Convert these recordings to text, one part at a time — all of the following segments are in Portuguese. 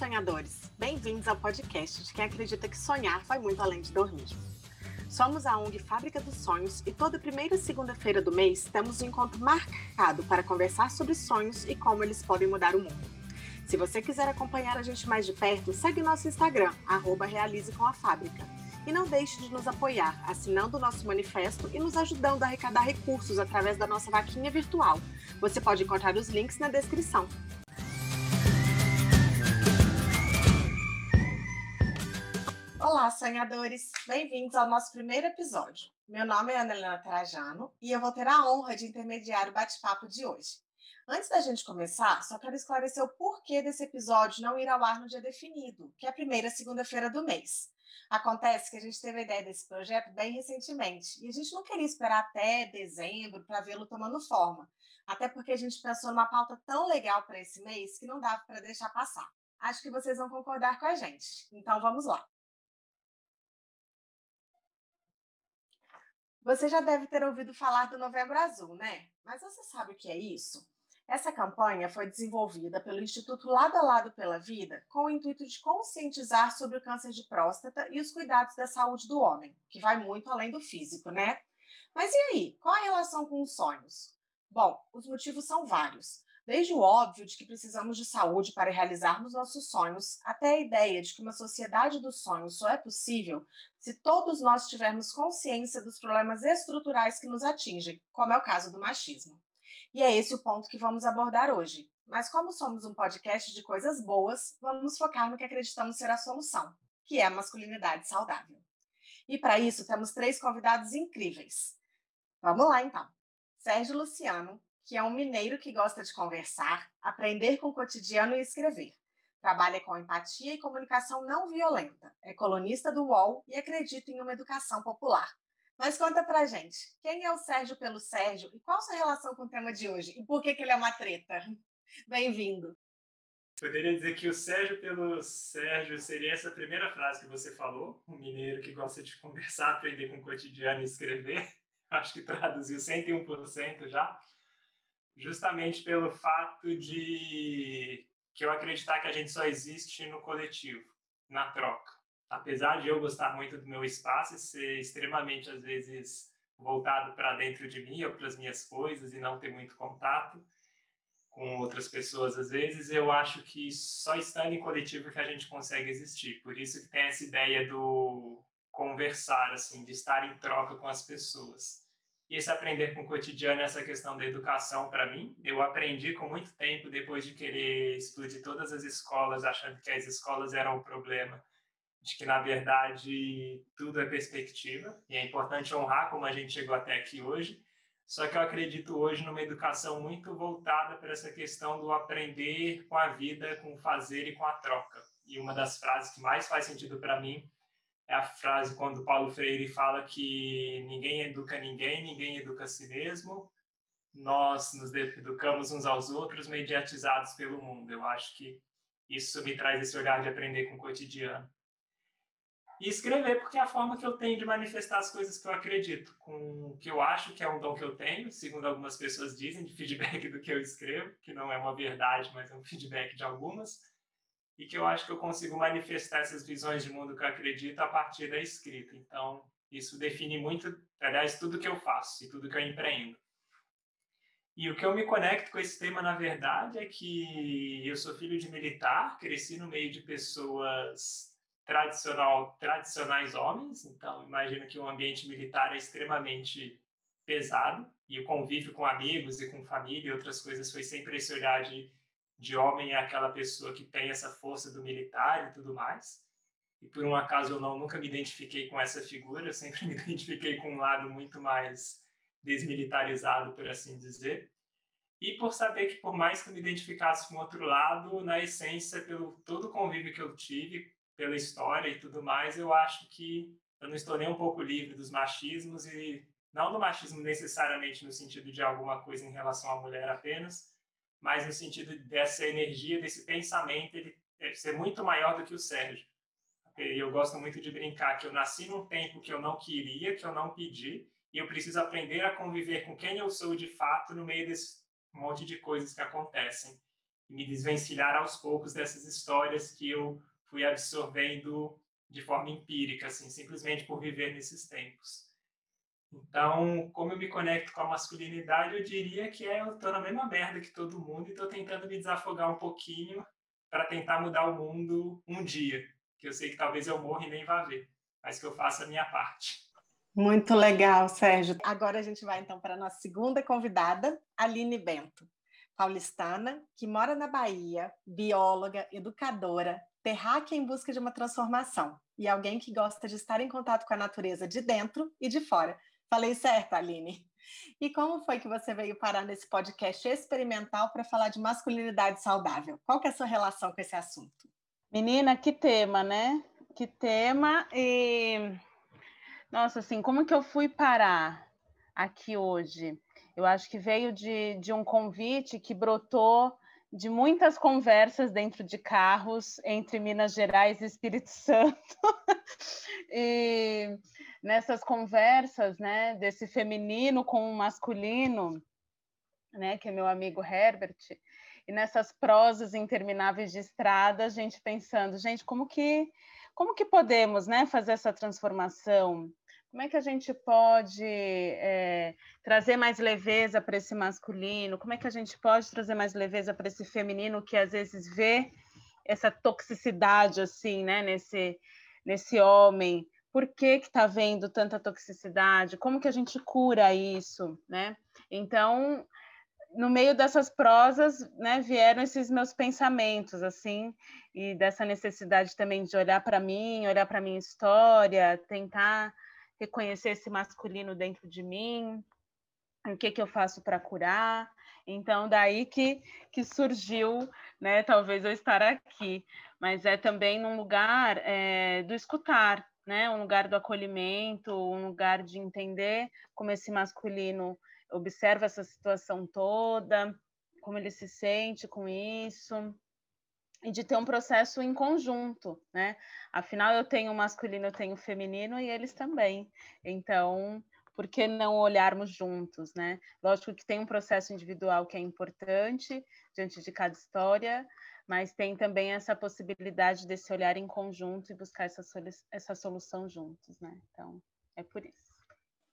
sonhadores! Bem-vindos ao podcast de quem acredita que sonhar vai muito além de dormir. Somos a ONG Fábrica dos Sonhos e toda primeira segunda-feira do mês temos um encontro marcado para conversar sobre sonhos e como eles podem mudar o mundo. Se você quiser acompanhar a gente mais de perto, segue nosso Instagram, arroba Realize com a Fábrica. E não deixe de nos apoiar assinando o nosso manifesto e nos ajudando a arrecadar recursos através da nossa vaquinha virtual. Você pode encontrar os links na descrição. Olá, sonhadores! Bem-vindos ao nosso primeiro episódio. Meu nome é Ana Helena Trajano e eu vou ter a honra de intermediar o bate-papo de hoje. Antes da gente começar, só quero esclarecer o porquê desse episódio não ir ao ar no dia definido, que é a primeira segunda-feira do mês. Acontece que a gente teve a ideia desse projeto bem recentemente e a gente não queria esperar até dezembro para vê-lo tomando forma, até porque a gente pensou numa pauta tão legal para esse mês que não dava para deixar passar. Acho que vocês vão concordar com a gente. Então vamos lá. Você já deve ter ouvido falar do Novembro Azul, né? Mas você sabe o que é isso? Essa campanha foi desenvolvida pelo Instituto Lado a Lado pela Vida com o intuito de conscientizar sobre o câncer de próstata e os cuidados da saúde do homem, que vai muito além do físico, né? Mas e aí, qual a relação com os sonhos? Bom, os motivos são vários. Desde o óbvio de que precisamos de saúde para realizarmos nossos sonhos, até a ideia de que uma sociedade dos sonhos só é possível se todos nós tivermos consciência dos problemas estruturais que nos atingem, como é o caso do machismo. E é esse o ponto que vamos abordar hoje. Mas como somos um podcast de coisas boas, vamos focar no que acreditamos ser a solução, que é a masculinidade saudável. E para isso temos três convidados incríveis. Vamos lá então. Sérgio Luciano, que é um mineiro que gosta de conversar, aprender com o cotidiano e escrever. Trabalha com empatia e comunicação não violenta. É colunista do UOL e acredita em uma educação popular. Mas conta pra gente, quem é o Sérgio pelo Sérgio e qual sua relação com o tema de hoje? E por que, que ele é uma treta? Bem-vindo. Poderia dizer que o Sérgio pelo Sérgio seria essa primeira frase que você falou, um mineiro que gosta de conversar, aprender com o cotidiano e escrever. Acho que traduziu 101% já justamente pelo fato de que eu acreditar que a gente só existe no coletivo, na troca. Apesar de eu gostar muito do meu espaço e ser extremamente, às vezes, voltado para dentro de mim ou para as minhas coisas e não ter muito contato com outras pessoas, às vezes, eu acho que só estando em coletivo que a gente consegue existir. Por isso que tem essa ideia do conversar, assim, de estar em troca com as pessoas. E esse aprender com o cotidiano, essa questão da educação, para mim, eu aprendi com muito tempo depois de querer explodir todas as escolas, achando que as escolas eram o problema, de que, na verdade, tudo é perspectiva, e é importante honrar como a gente chegou até aqui hoje. Só que eu acredito hoje numa educação muito voltada para essa questão do aprender com a vida, com o fazer e com a troca. E uma das frases que mais faz sentido para mim é a frase quando Paulo Freire fala que ninguém educa ninguém, ninguém educa a si mesmo, nós nos educamos uns aos outros mediatizados pelo mundo. Eu acho que isso me traz esse olhar de aprender com o cotidiano. E escrever, porque é a forma que eu tenho de manifestar as coisas que eu acredito, com o que eu acho que é um dom que eu tenho, segundo algumas pessoas dizem, de feedback do que eu escrevo, que não é uma verdade, mas é um feedback de algumas e que eu acho que eu consigo manifestar essas visões de mundo que eu acredito a partir da escrita. Então, isso define muito, aliás, tudo que eu faço e tudo que eu empreendo. E o que eu me conecto com esse tema, na verdade, é que eu sou filho de militar, cresci no meio de pessoas tradicional, tradicionais homens, então imagino que o ambiente militar é extremamente pesado, e o convívio com amigos e com família e outras coisas foi sempre esse olhar de de homem é aquela pessoa que tem essa força do militar e tudo mais. E por um acaso eu não nunca me identifiquei com essa figura, eu sempre me identifiquei com um lado muito mais desmilitarizado, por assim dizer. E por saber que por mais que eu me identificasse com outro lado, na essência, pelo todo o convívio que eu tive, pela história e tudo mais, eu acho que eu não estou nem um pouco livre dos machismos e não do machismo necessariamente no sentido de alguma coisa em relação à mulher apenas, mas no sentido dessa energia, desse pensamento, ele deve ser muito maior do que o Sérgio. Eu gosto muito de brincar que eu nasci num tempo que eu não queria, que eu não pedi, e eu preciso aprender a conviver com quem eu sou de fato no meio desse monte de coisas que acontecem. e me desvencilhar aos poucos dessas histórias que eu fui absorvendo de forma empírica, assim, simplesmente por viver nesses tempos. Então, como eu me conecto com a masculinidade, eu diria que é, eu tô na mesma merda que todo mundo e tô tentando me desafogar um pouquinho para tentar mudar o mundo um dia, que eu sei que talvez eu morra e nem vá ver, mas que eu faça a minha parte. Muito legal, Sérgio. Agora a gente vai então para a nossa segunda convidada, Aline Bento, paulistana, que mora na Bahia, bióloga, educadora, terráquea em busca de uma transformação e alguém que gosta de estar em contato com a natureza de dentro e de fora. Falei certo, Aline? E como foi que você veio parar nesse podcast experimental para falar de masculinidade saudável? Qual que é a sua relação com esse assunto? Menina, que tema, né? Que tema e nossa, assim, como que eu fui parar aqui hoje? Eu acho que veio de, de um convite que brotou de muitas conversas dentro de carros entre Minas Gerais e Espírito Santo. e nessas conversas, né, desse feminino com o masculino, né, que é meu amigo Herbert, e nessas prosas intermináveis de estrada, a gente pensando, gente, como que como que podemos, né, fazer essa transformação? Como é que a gente pode é, trazer mais leveza para esse masculino? Como é que a gente pode trazer mais leveza para esse feminino que às vezes vê essa toxicidade assim, né, nesse nesse homem? Por que está vendo tanta toxicidade? Como que a gente cura isso, né? Então, no meio dessas prosas, né, vieram esses meus pensamentos, assim, e dessa necessidade também de olhar para mim, olhar para minha história, tentar reconhecer esse masculino dentro de mim, o que, que eu faço para curar. Então, daí que, que surgiu, né, talvez eu estar aqui, mas é também num lugar é, do escutar, né, um lugar do acolhimento, um lugar de entender como esse masculino observa essa situação toda, como ele se sente com isso, e de ter um processo em conjunto, né? Afinal, eu tenho masculino, eu tenho feminino e eles também. Então, por que não olharmos juntos, né? Lógico que tem um processo individual que é importante diante de cada história, mas tem também essa possibilidade desse olhar em conjunto e buscar essa, essa solução juntos, né? Então, é por isso.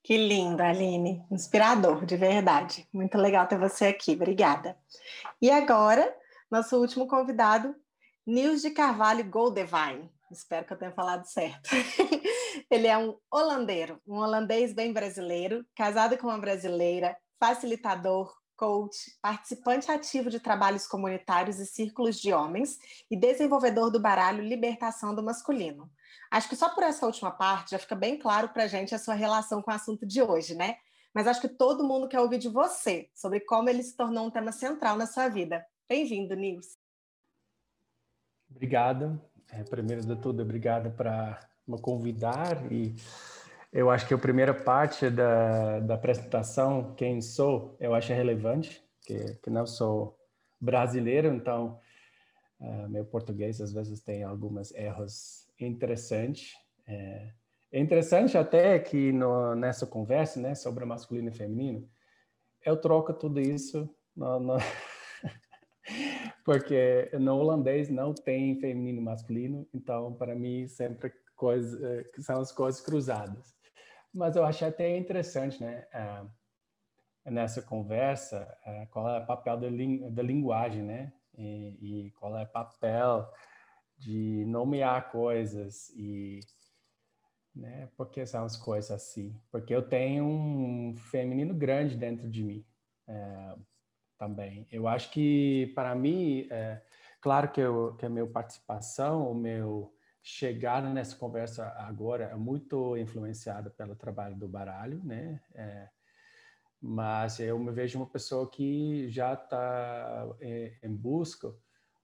Que lindo, Aline. Inspirador, de verdade. Muito legal ter você aqui. Obrigada. E agora nosso último convidado, Nils de Carvalho Goldevine. Espero que eu tenha falado certo. Ele é um holandeiro, um holandês bem brasileiro, casado com uma brasileira, facilitador, coach, participante ativo de trabalhos comunitários e círculos de homens e desenvolvedor do baralho Libertação do Masculino. Acho que só por essa última parte já fica bem claro para a gente a sua relação com o assunto de hoje, né? Mas acho que todo mundo quer ouvir de você sobre como ele se tornou um tema central na sua vida. Bem-vindo, Nils. Obrigado. É, primeiro de tudo, obrigado para me convidar e eu acho que a primeira parte da, da apresentação, quem sou, eu acho relevante, que, que não sou brasileiro, então uh, meu português às vezes tem alguns erros interessantes. É, é interessante até que no, nessa conversa né, sobre masculino e feminino, eu troco tudo isso no, no porque no holandês não tem feminino e masculino, então para mim sempre coisa, eh, são as coisas cruzadas. Mas eu achei até interessante, né, uh, nessa conversa, uh, qual é o papel da, da linguagem, né, e, e, qual é o papel de nomear coisas e né, porque são as coisas assim, porque eu tenho um feminino grande dentro de mim. Uh, também. Eu acho que, para mim, é, claro que, eu, que a minha participação, o meu chegar nessa conversa agora é muito influenciada pelo trabalho do baralho, né? É, mas eu me vejo uma pessoa que já está é, em busca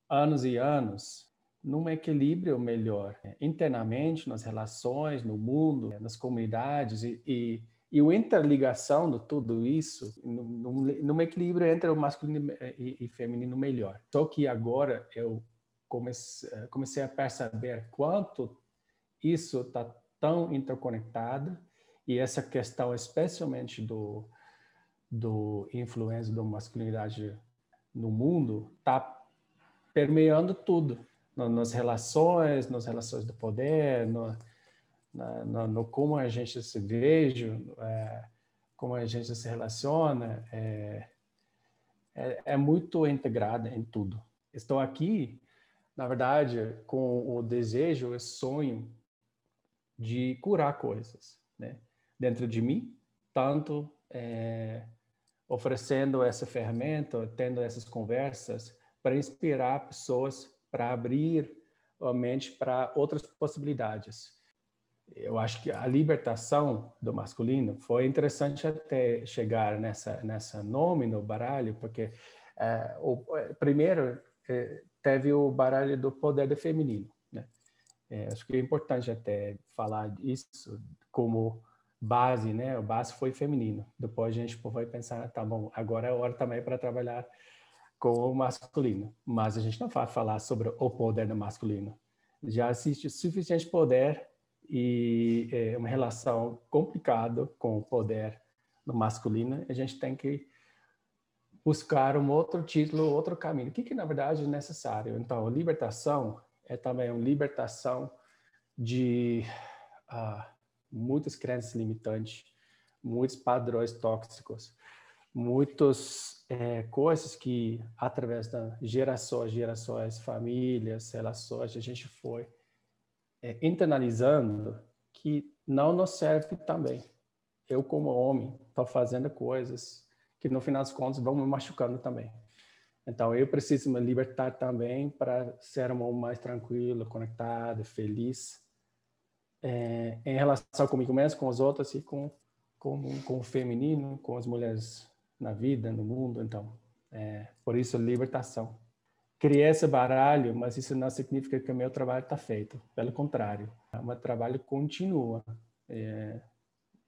anos e anos num equilíbrio melhor internamente nas relações no mundo nas comunidades e, e e interligação de tudo isso, num, num equilíbrio entre o masculino e, e, feminino melhor. Só que agora eu comecei, comecei a perceber quanto isso está tão interconectado e essa questão, especialmente do, do influência da masculinidade no mundo, está permeando tudo, nas relações, nas relações do poder, no, na, no, no, como a gente se veja, é, como a gente se relaciona, é, é, é muito integrada em tudo. Estou aqui, na verdade, com o desejo, o sonho de curar coisas, né? Dentro de mim, tanto é, oferecendo essa ferramenta, tendo essas conversas para inspirar pessoas para abrir a mente para outras possibilidades. Eu acho que a libertação do masculino foi interessante até chegar nessa nessa nome no baralho, porque é, o primeiro é, teve o baralho do poder do feminino, né? É, acho que é importante até falar isso como base, né? O base foi feminino. Depois a gente vai pensar, tá bom, agora é hora também para trabalhar com o masculino. Mas a gente não vai falar sobre o poder do masculino. Já existe suficiente poder e é uma relação complicada com o poder do masculino. A gente tem que buscar um outro título, outro caminho. O que, que na verdade é necessário? Então, libertação é também uma libertação de uh, muitas crenças limitantes, muitos padrões tóxicos, muitas é, coisas que, através das gerações, gerações, famílias, relações, a gente foi é, internalizando que não nos serve também. Eu, como homem, estou fazendo coisas que, no final das contas, vão me machucando também. Então, eu preciso me libertar também para ser um mais tranquilo, conectado, feliz é, em relação comigo mesmo, com os outros e com, com, com o feminino, com as mulheres na vida, no mundo. Então, é, por isso, libertação. Criei esse baralho, mas isso não significa que o meu trabalho está feito. Pelo contrário, o meu trabalho continua é,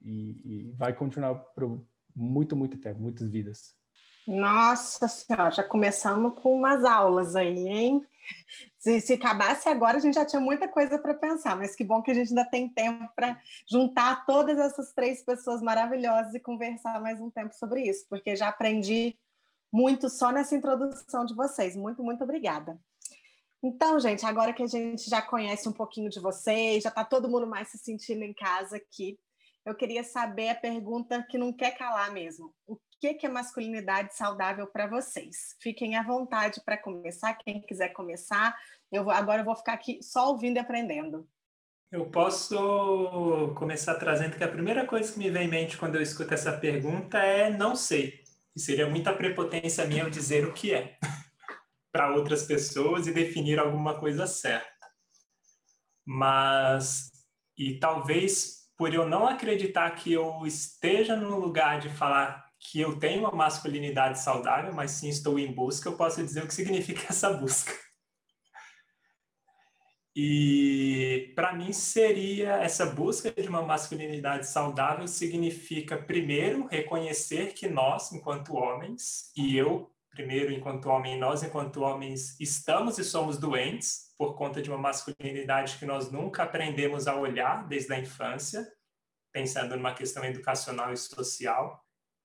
e, e vai continuar por muito, muito tempo, muitas vidas. Nossa Senhora, já começamos com umas aulas aí, hein? Se, se acabasse agora, a gente já tinha muita coisa para pensar, mas que bom que a gente ainda tem tempo para juntar todas essas três pessoas maravilhosas e conversar mais um tempo sobre isso, porque já aprendi muito só nessa introdução de vocês. Muito, muito obrigada. Então, gente, agora que a gente já conhece um pouquinho de vocês, já está todo mundo mais se sentindo em casa aqui, eu queria saber a pergunta que não quer calar mesmo. O que, é masculinidade saudável para vocês? Fiquem à vontade para começar, quem quiser começar. Eu vou, agora eu vou ficar aqui só ouvindo e aprendendo. Eu posso começar trazendo que a primeira coisa que me vem em mente quando eu escuto essa pergunta é não sei. E seria muita prepotência minha eu dizer o que é para outras pessoas e definir alguma coisa certa. Mas, e talvez por eu não acreditar que eu esteja no lugar de falar que eu tenho uma masculinidade saudável, mas sim estou em busca, eu posso dizer o que significa essa busca. E para mim seria essa busca de uma masculinidade saudável significa primeiro reconhecer que nós, enquanto homens, e eu primeiro enquanto homem, nós enquanto homens estamos e somos doentes por conta de uma masculinidade que nós nunca aprendemos a olhar desde a infância, pensando numa questão educacional e social.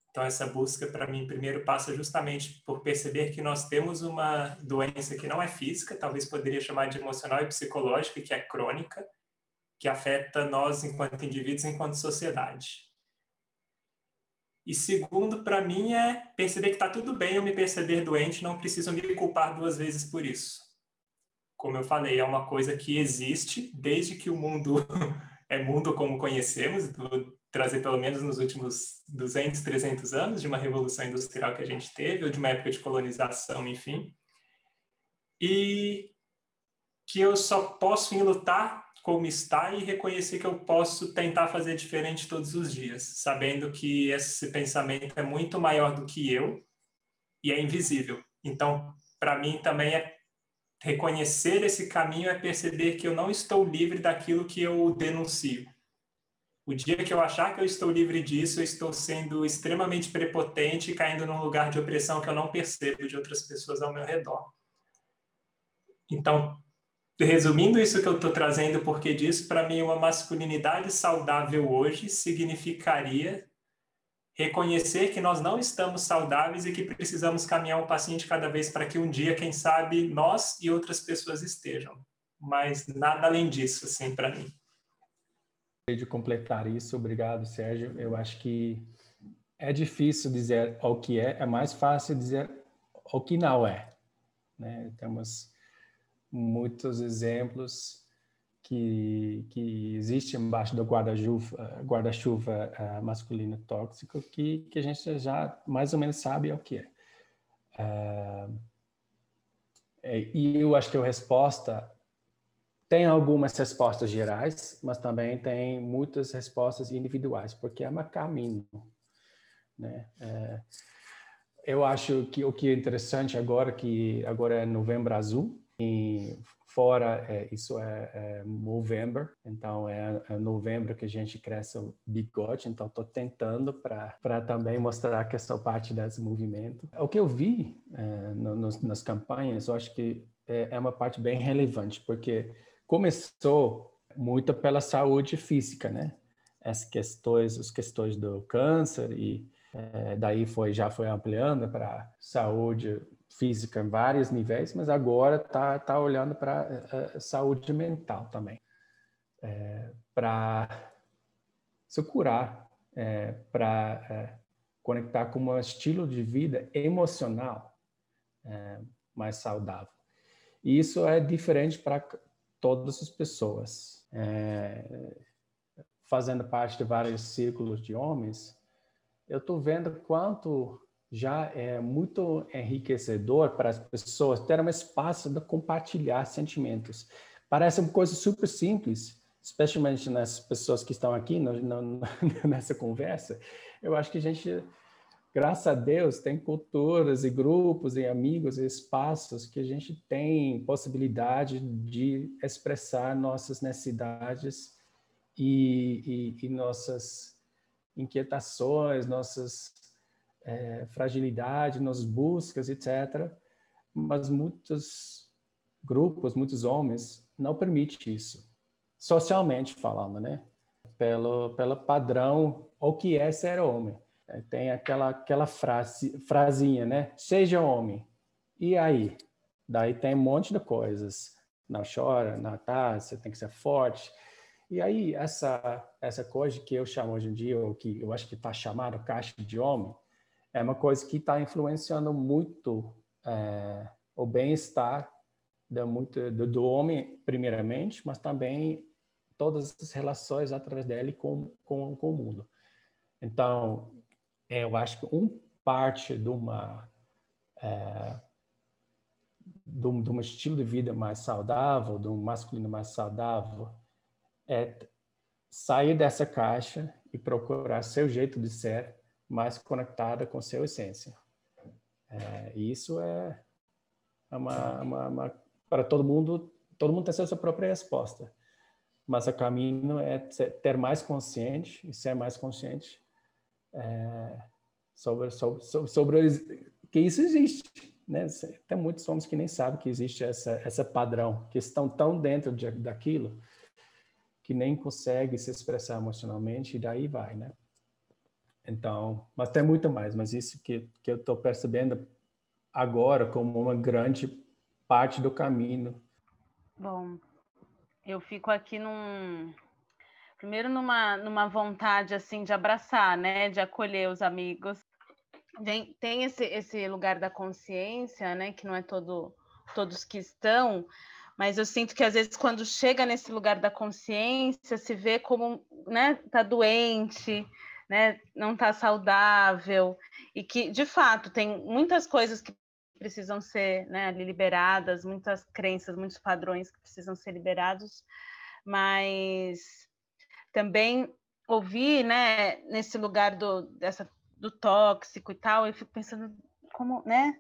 Então, essa busca, para mim, primeiro passa justamente por perceber que nós temos uma doença que não é física, talvez poderia chamar de emocional e psicológica, que é crônica, que afeta nós enquanto indivíduos, enquanto sociedade. E segundo, para mim, é perceber que está tudo bem eu me perceber doente, não preciso me culpar duas vezes por isso. Como eu falei, é uma coisa que existe desde que o mundo é mundo como conhecemos, trazer pelo menos nos últimos 200, 300 anos de uma revolução industrial que a gente teve, ou de uma época de colonização, enfim. E que eu só posso em lutar como está e reconhecer que eu posso tentar fazer diferente todos os dias, sabendo que esse pensamento é muito maior do que eu e é invisível. Então, para mim também é reconhecer esse caminho é perceber que eu não estou livre daquilo que eu denuncio. O dia que eu achar que eu estou livre disso, eu estou sendo extremamente prepotente e caindo num lugar de opressão que eu não percebo de outras pessoas ao meu redor. Então, resumindo isso que eu estou trazendo, porque disso, para mim, uma masculinidade saudável hoje significaria reconhecer que nós não estamos saudáveis e que precisamos caminhar um passinho de cada vez para que um dia, quem sabe, nós e outras pessoas estejam. Mas nada além disso, assim, para mim. De completar isso, obrigado, Sérgio. Eu acho que é difícil dizer o que é, é mais fácil dizer o que não é. Né? Temos muitos exemplos que, que existe embaixo do guarda-chuva guarda uh, masculino tóxico que, que a gente já mais ou menos sabe o que é. Uh, e eu acho que a resposta tem algumas respostas gerais, mas também tem muitas respostas individuais, porque é um caminho. Né? É, eu acho que o que é interessante agora, que agora é Novembro Azul, e fora é, isso é, é então é, é, novembro que a gente cresce o bigode, então estou tentando para também mostrar que sou parte desse movimento. O que eu vi é, no, nos, nas campanhas, eu acho que é, é uma parte bem relevante, porque começou muito pela saúde física, né? As questões, as questões do câncer e é, daí foi já foi ampliando para saúde física em vários níveis, mas agora está tá olhando para a, saúde mental também, é, para se curar, é, para é, conectar com um estilo de vida emocional é, mais saudável. E isso é diferente para todas as pessoas. É, fazendo parte de vários círculos de homens, eu estou vendo quanto já é muito enriquecedor para as pessoas ter um espaço de compartilhar sentimentos. Parece uma coisa super simples, especialmente nas pessoas que estão aqui no, no, nessa conversa. Eu acho que a gente, graças a Deus, tem culturas e grupos e amigos e espaços que a gente tem possibilidade de expressar nossas necessidades e, e, e nossas inquietações, nossas é, fragilidade nas buscas, etc. Mas muitos grupos, muitos homens não permitem isso, socialmente falando, né? Pelo, pelo padrão, o que é ser homem. É, tem aquela, aquela frase, frasinha, né? Seja homem. E aí? Daí tem um monte de coisas. Não chora, não tá, você tem que ser forte. E aí, essa, essa coisa que eu chamo hoje em dia, ou que eu acho que está chamado caixa de homem, é uma coisa que está influenciando muito é, o bem-estar do, do, homem, primeiramente, mas também todas as relações através dele com, com, com o mundo. Então, eu acho que um parte de uma é, de, um, de um estilo de vida mais saudável, de um masculino mais saudável, é sair dessa caixa e procurar seu jeito de ser mais conectada com sua essência. É, isso é uma, uma, uma, para todo mundo, todo mundo tem sua própria resposta. Mas o caminho é ter mais consciente e ser mais consciente é, sobre, sobre, sobre, sobre que isso existe. Né? Tem muitos homens que nem sabem que existe essa, essa padrão, que estão tão dentro de, daquilo que nem consegue se expressar emocionalmente e daí vai, né? Então, mas tem muito mais, mas isso que, que eu estou percebendo agora como uma grande parte do caminho. Bom, eu fico aqui num primeiro numa numa vontade assim de abraçar, né, de acolher os amigos. Tem, tem esse esse lugar da consciência, né, que não é todo todos que estão, mas eu sinto que às vezes quando chega nesse lugar da consciência se vê como, né, tá doente, né, não está saudável e que de fato tem muitas coisas que precisam ser né, liberadas, muitas crenças, muitos padrões que precisam ser liberados, mas também ouvir, né, nesse lugar do dessa do tóxico e tal, eu fico pensando como, né,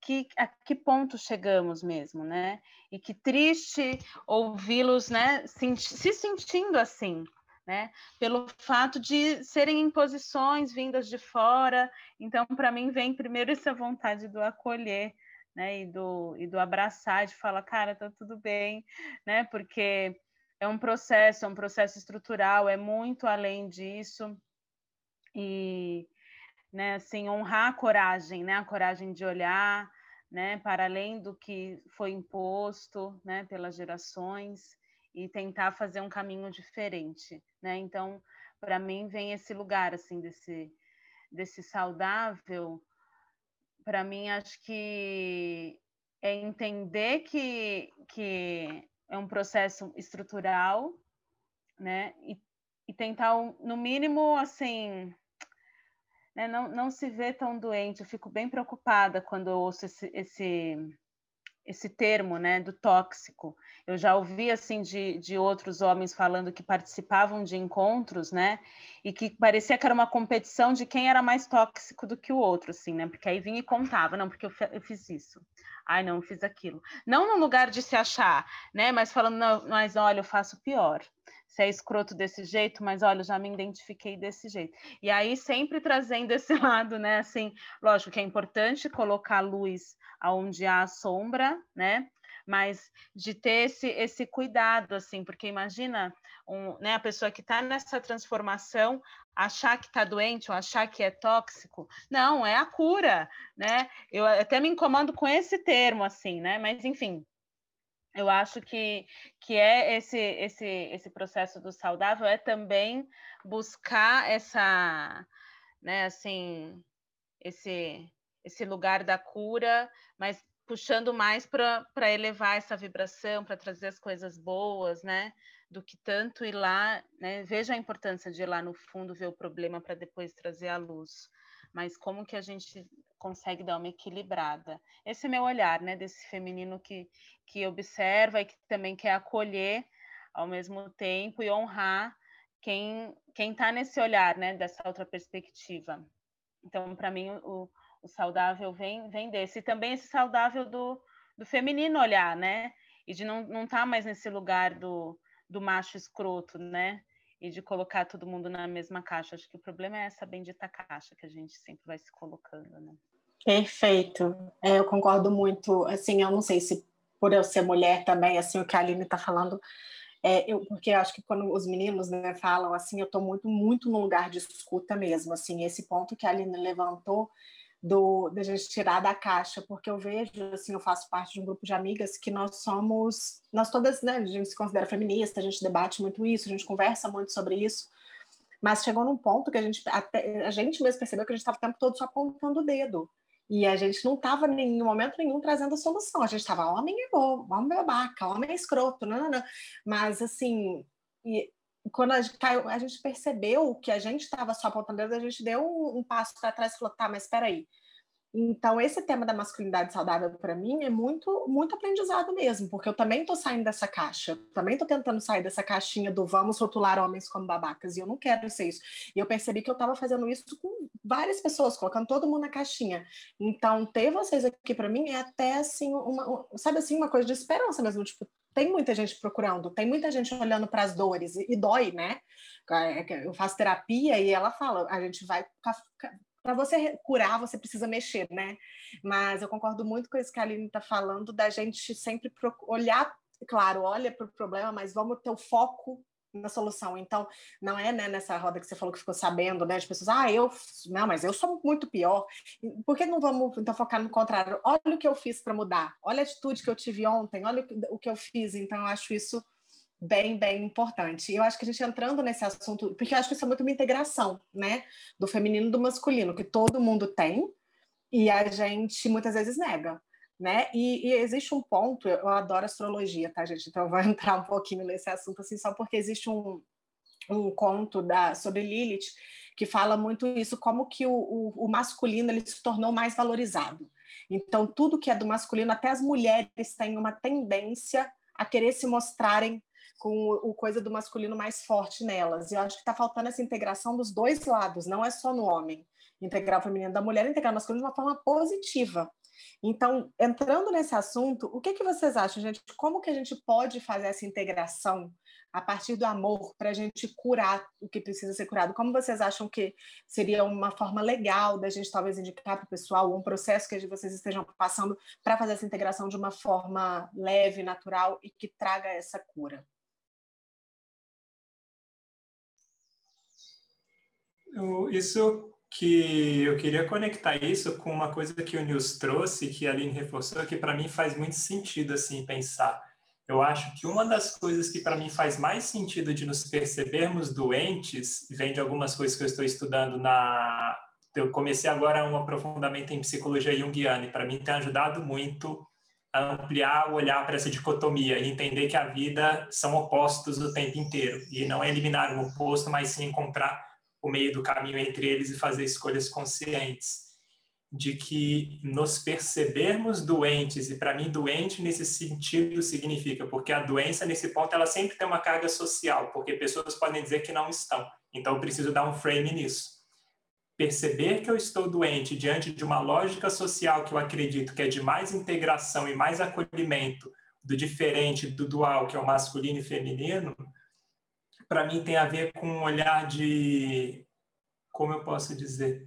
que, a que ponto chegamos mesmo, né? E que triste ouvi-los, né, se sentindo assim, né? Pelo fato de serem imposições vindas de fora. Então, para mim, vem primeiro essa vontade do acolher, né? E do, e do abraçar, de falar, cara, tá tudo bem, né? Porque é um processo, é um processo estrutural, é muito além disso. E, né, assim, honrar a coragem, né, a coragem de olhar, né, para além do que foi imposto, né, pelas gerações e tentar fazer um caminho diferente, né? Então, para mim vem esse lugar assim desse desse saudável, para mim acho que é entender que que é um processo estrutural, né? E, e tentar no mínimo assim né, não, não se vê tão doente. Eu fico bem preocupada quando eu ouço esse, esse, esse termo, né, do tóxico. Eu já ouvi, assim, de, de outros homens falando que participavam de encontros, né, e que parecia que era uma competição de quem era mais tóxico do que o outro, assim, né, porque aí vinha e contava, não, porque eu, eu fiz isso. Ai, não, eu fiz aquilo. Não no lugar de se achar, né, mas falando, não, mas olha, eu faço pior se é escroto desse jeito, mas olha, já me identifiquei desse jeito. E aí sempre trazendo esse lado, né? Assim, lógico que é importante colocar luz aonde há sombra, né? Mas de ter esse, esse cuidado, assim, porque imagina um, né, a pessoa que está nessa transformação achar que está doente ou achar que é tóxico. Não, é a cura, né? Eu até me incomodo com esse termo, assim, né? Mas enfim, eu acho que, que é esse, esse, esse processo do saudável é também buscar essa, né, assim, esse, esse lugar da cura, mas puxando mais para elevar essa vibração, para trazer as coisas boas, né? Do que tanto ir lá, né? Veja a importância de ir lá no fundo ver o problema para depois trazer a luz. Mas como que a gente consegue dar uma equilibrada? Esse é meu olhar, né? Desse feminino que, que observa e que também quer acolher ao mesmo tempo e honrar quem quem está nesse olhar, né, dessa outra perspectiva. Então, para mim, o, o saudável vem vem desse e também esse saudável do, do feminino olhar, né, e de não não estar tá mais nesse lugar do, do macho escroto, né, e de colocar todo mundo na mesma caixa. Acho que o problema é essa bendita caixa que a gente sempre vai se colocando, né? Perfeito. É, eu concordo muito. Assim, eu não sei se por eu ser mulher também, assim, o que a Aline está falando, é, eu, porque eu acho que quando os meninos né, falam assim, eu estou muito, muito no lugar de escuta mesmo, assim, esse ponto que a Aline levantou do da gente tirar da caixa, porque eu vejo, assim, eu faço parte de um grupo de amigas que nós somos, nós todas, né, a gente se considera feminista, a gente debate muito isso, a gente conversa muito sobre isso, mas chegou num ponto que a gente, até, a gente mesmo percebeu que a gente estava o tempo todo só apontando o dedo, e a gente não estava em momento nenhum trazendo solução. A gente estava, homem é bom, homem é babaca, homem é escroto, não, não, não. Mas, assim, e quando a gente, caiu, a gente percebeu que a gente estava só apontando, a gente deu um, um passo para trás e falou, tá, mas espera aí. Então, esse tema da masculinidade saudável, para mim, é muito, muito aprendizado mesmo, porque eu também estou saindo dessa caixa, também estou tentando sair dessa caixinha do vamos rotular homens como babacas, e eu não quero ser isso. E eu percebi que eu estava fazendo isso com várias pessoas, colocando todo mundo na caixinha. Então, ter vocês aqui, para mim, é até assim, uma, sabe assim, uma coisa de esperança mesmo, tipo, tem muita gente procurando, tem muita gente olhando para as dores, e, e dói, né? É, eu faço terapia e ela fala, a gente vai para você curar, você precisa mexer, né? Mas eu concordo muito com isso que a Aline está falando, da gente sempre olhar, claro, olha para o problema, mas vamos ter o foco na solução. Então, não é né, nessa roda que você falou que ficou sabendo, né? As pessoas, ah, eu, não, mas eu sou muito pior. Por que não vamos então focar no contrário? Olha o que eu fiz para mudar, olha a atitude que eu tive ontem, olha o que eu fiz. Então, eu acho isso bem, bem importante. E eu acho que a gente entrando nesse assunto, porque eu acho que isso é muito uma integração, né, do feminino e do masculino, que todo mundo tem e a gente muitas vezes nega, né? E, e, existe um ponto, eu adoro astrologia, tá, gente? Então eu vou entrar um pouquinho nesse assunto assim, só porque existe um, um conto da sobre Lilith que fala muito isso, como que o, o, o masculino ele se tornou mais valorizado. Então, tudo que é do masculino, até as mulheres têm uma tendência a querer se mostrarem com o coisa do masculino mais forte nelas. E eu acho que está faltando essa integração dos dois lados, não é só no homem. Integrar o feminino da mulher, integrar o masculino de uma forma positiva. Então, entrando nesse assunto, o que, que vocês acham, gente? Como que a gente pode fazer essa integração a partir do amor para a gente curar o que precisa ser curado? Como vocês acham que seria uma forma legal da gente talvez indicar para o pessoal um processo que vocês estejam passando para fazer essa integração de uma forma leve, natural e que traga essa cura? Isso que eu queria conectar isso com uma coisa que o Nils trouxe, que a Aline reforçou, que para mim faz muito sentido assim pensar. Eu acho que uma das coisas que para mim faz mais sentido de nos percebermos doentes, vem de algumas coisas que eu estou estudando na eu comecei agora um aprofundamento em psicologia junguiana e para mim tem ajudado muito a ampliar o olhar para essa dicotomia e entender que a vida são opostos o tempo inteiro e não é eliminar um oposto, mas sim encontrar o meio do caminho entre eles e fazer escolhas conscientes. De que nos percebermos doentes e para mim doente nesse sentido significa porque a doença nesse ponto ela sempre tem uma carga social porque pessoas podem dizer que não estão. Então eu preciso dar um frame nisso. Perceber que eu estou doente diante de uma lógica social que eu acredito que é de mais integração e mais acolhimento do diferente, do dual, que é o masculino e feminino, para mim tem a ver com um olhar de, como eu posso dizer,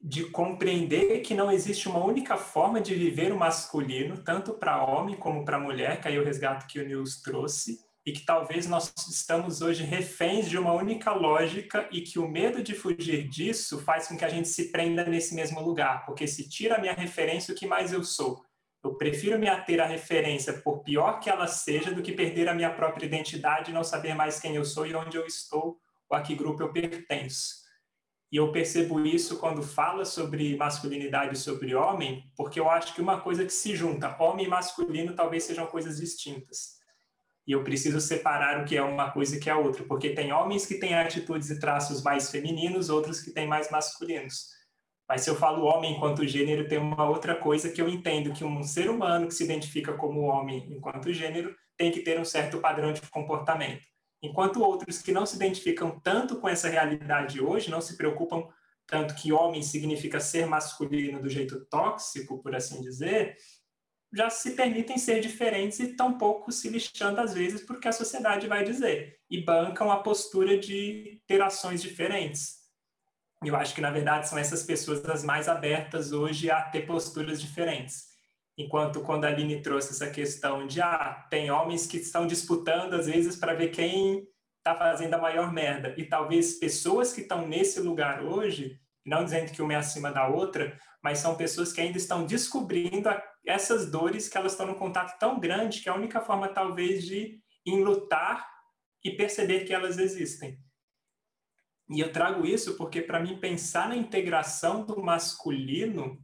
de compreender que não existe uma única forma de viver o masculino, tanto para homem como para mulher, que aí o resgate que o Nils trouxe, e que talvez nós estamos hoje reféns de uma única lógica e que o medo de fugir disso faz com que a gente se prenda nesse mesmo lugar, porque se tira a minha referência, o que mais eu sou? Eu prefiro me ater à referência, por pior que ela seja, do que perder a minha própria identidade e não saber mais quem eu sou e onde eu estou ou a que grupo eu pertenço. E eu percebo isso quando fala sobre masculinidade e sobre homem, porque eu acho que uma coisa que se junta, homem e masculino, talvez sejam coisas distintas e eu preciso separar o que é uma coisa e o que é outra, porque tem homens que têm atitudes e traços mais femininos, outros que têm mais masculinos. Mas se eu falo homem enquanto gênero, tem uma outra coisa que eu entendo que um ser humano que se identifica como homem enquanto gênero tem que ter um certo padrão de comportamento. Enquanto outros que não se identificam tanto com essa realidade hoje, não se preocupam tanto que homem significa ser masculino do jeito tóxico, por assim dizer, já se permitem ser diferentes e tão pouco se lixando às vezes porque a sociedade vai dizer e bancam a postura de ter ações diferentes. Eu acho que na verdade são essas pessoas as mais abertas hoje a ter posturas diferentes. Enquanto quando a Aline trouxe essa questão de ah, tem homens que estão disputando às vezes para ver quem está fazendo a maior merda e talvez pessoas que estão nesse lugar hoje, não dizendo que uma é acima da outra, mas são pessoas que ainda estão descobrindo essas dores que elas estão num contato tão grande que é a única forma, talvez, de enlutar e perceber que elas existem. E eu trago isso porque, para mim, pensar na integração do masculino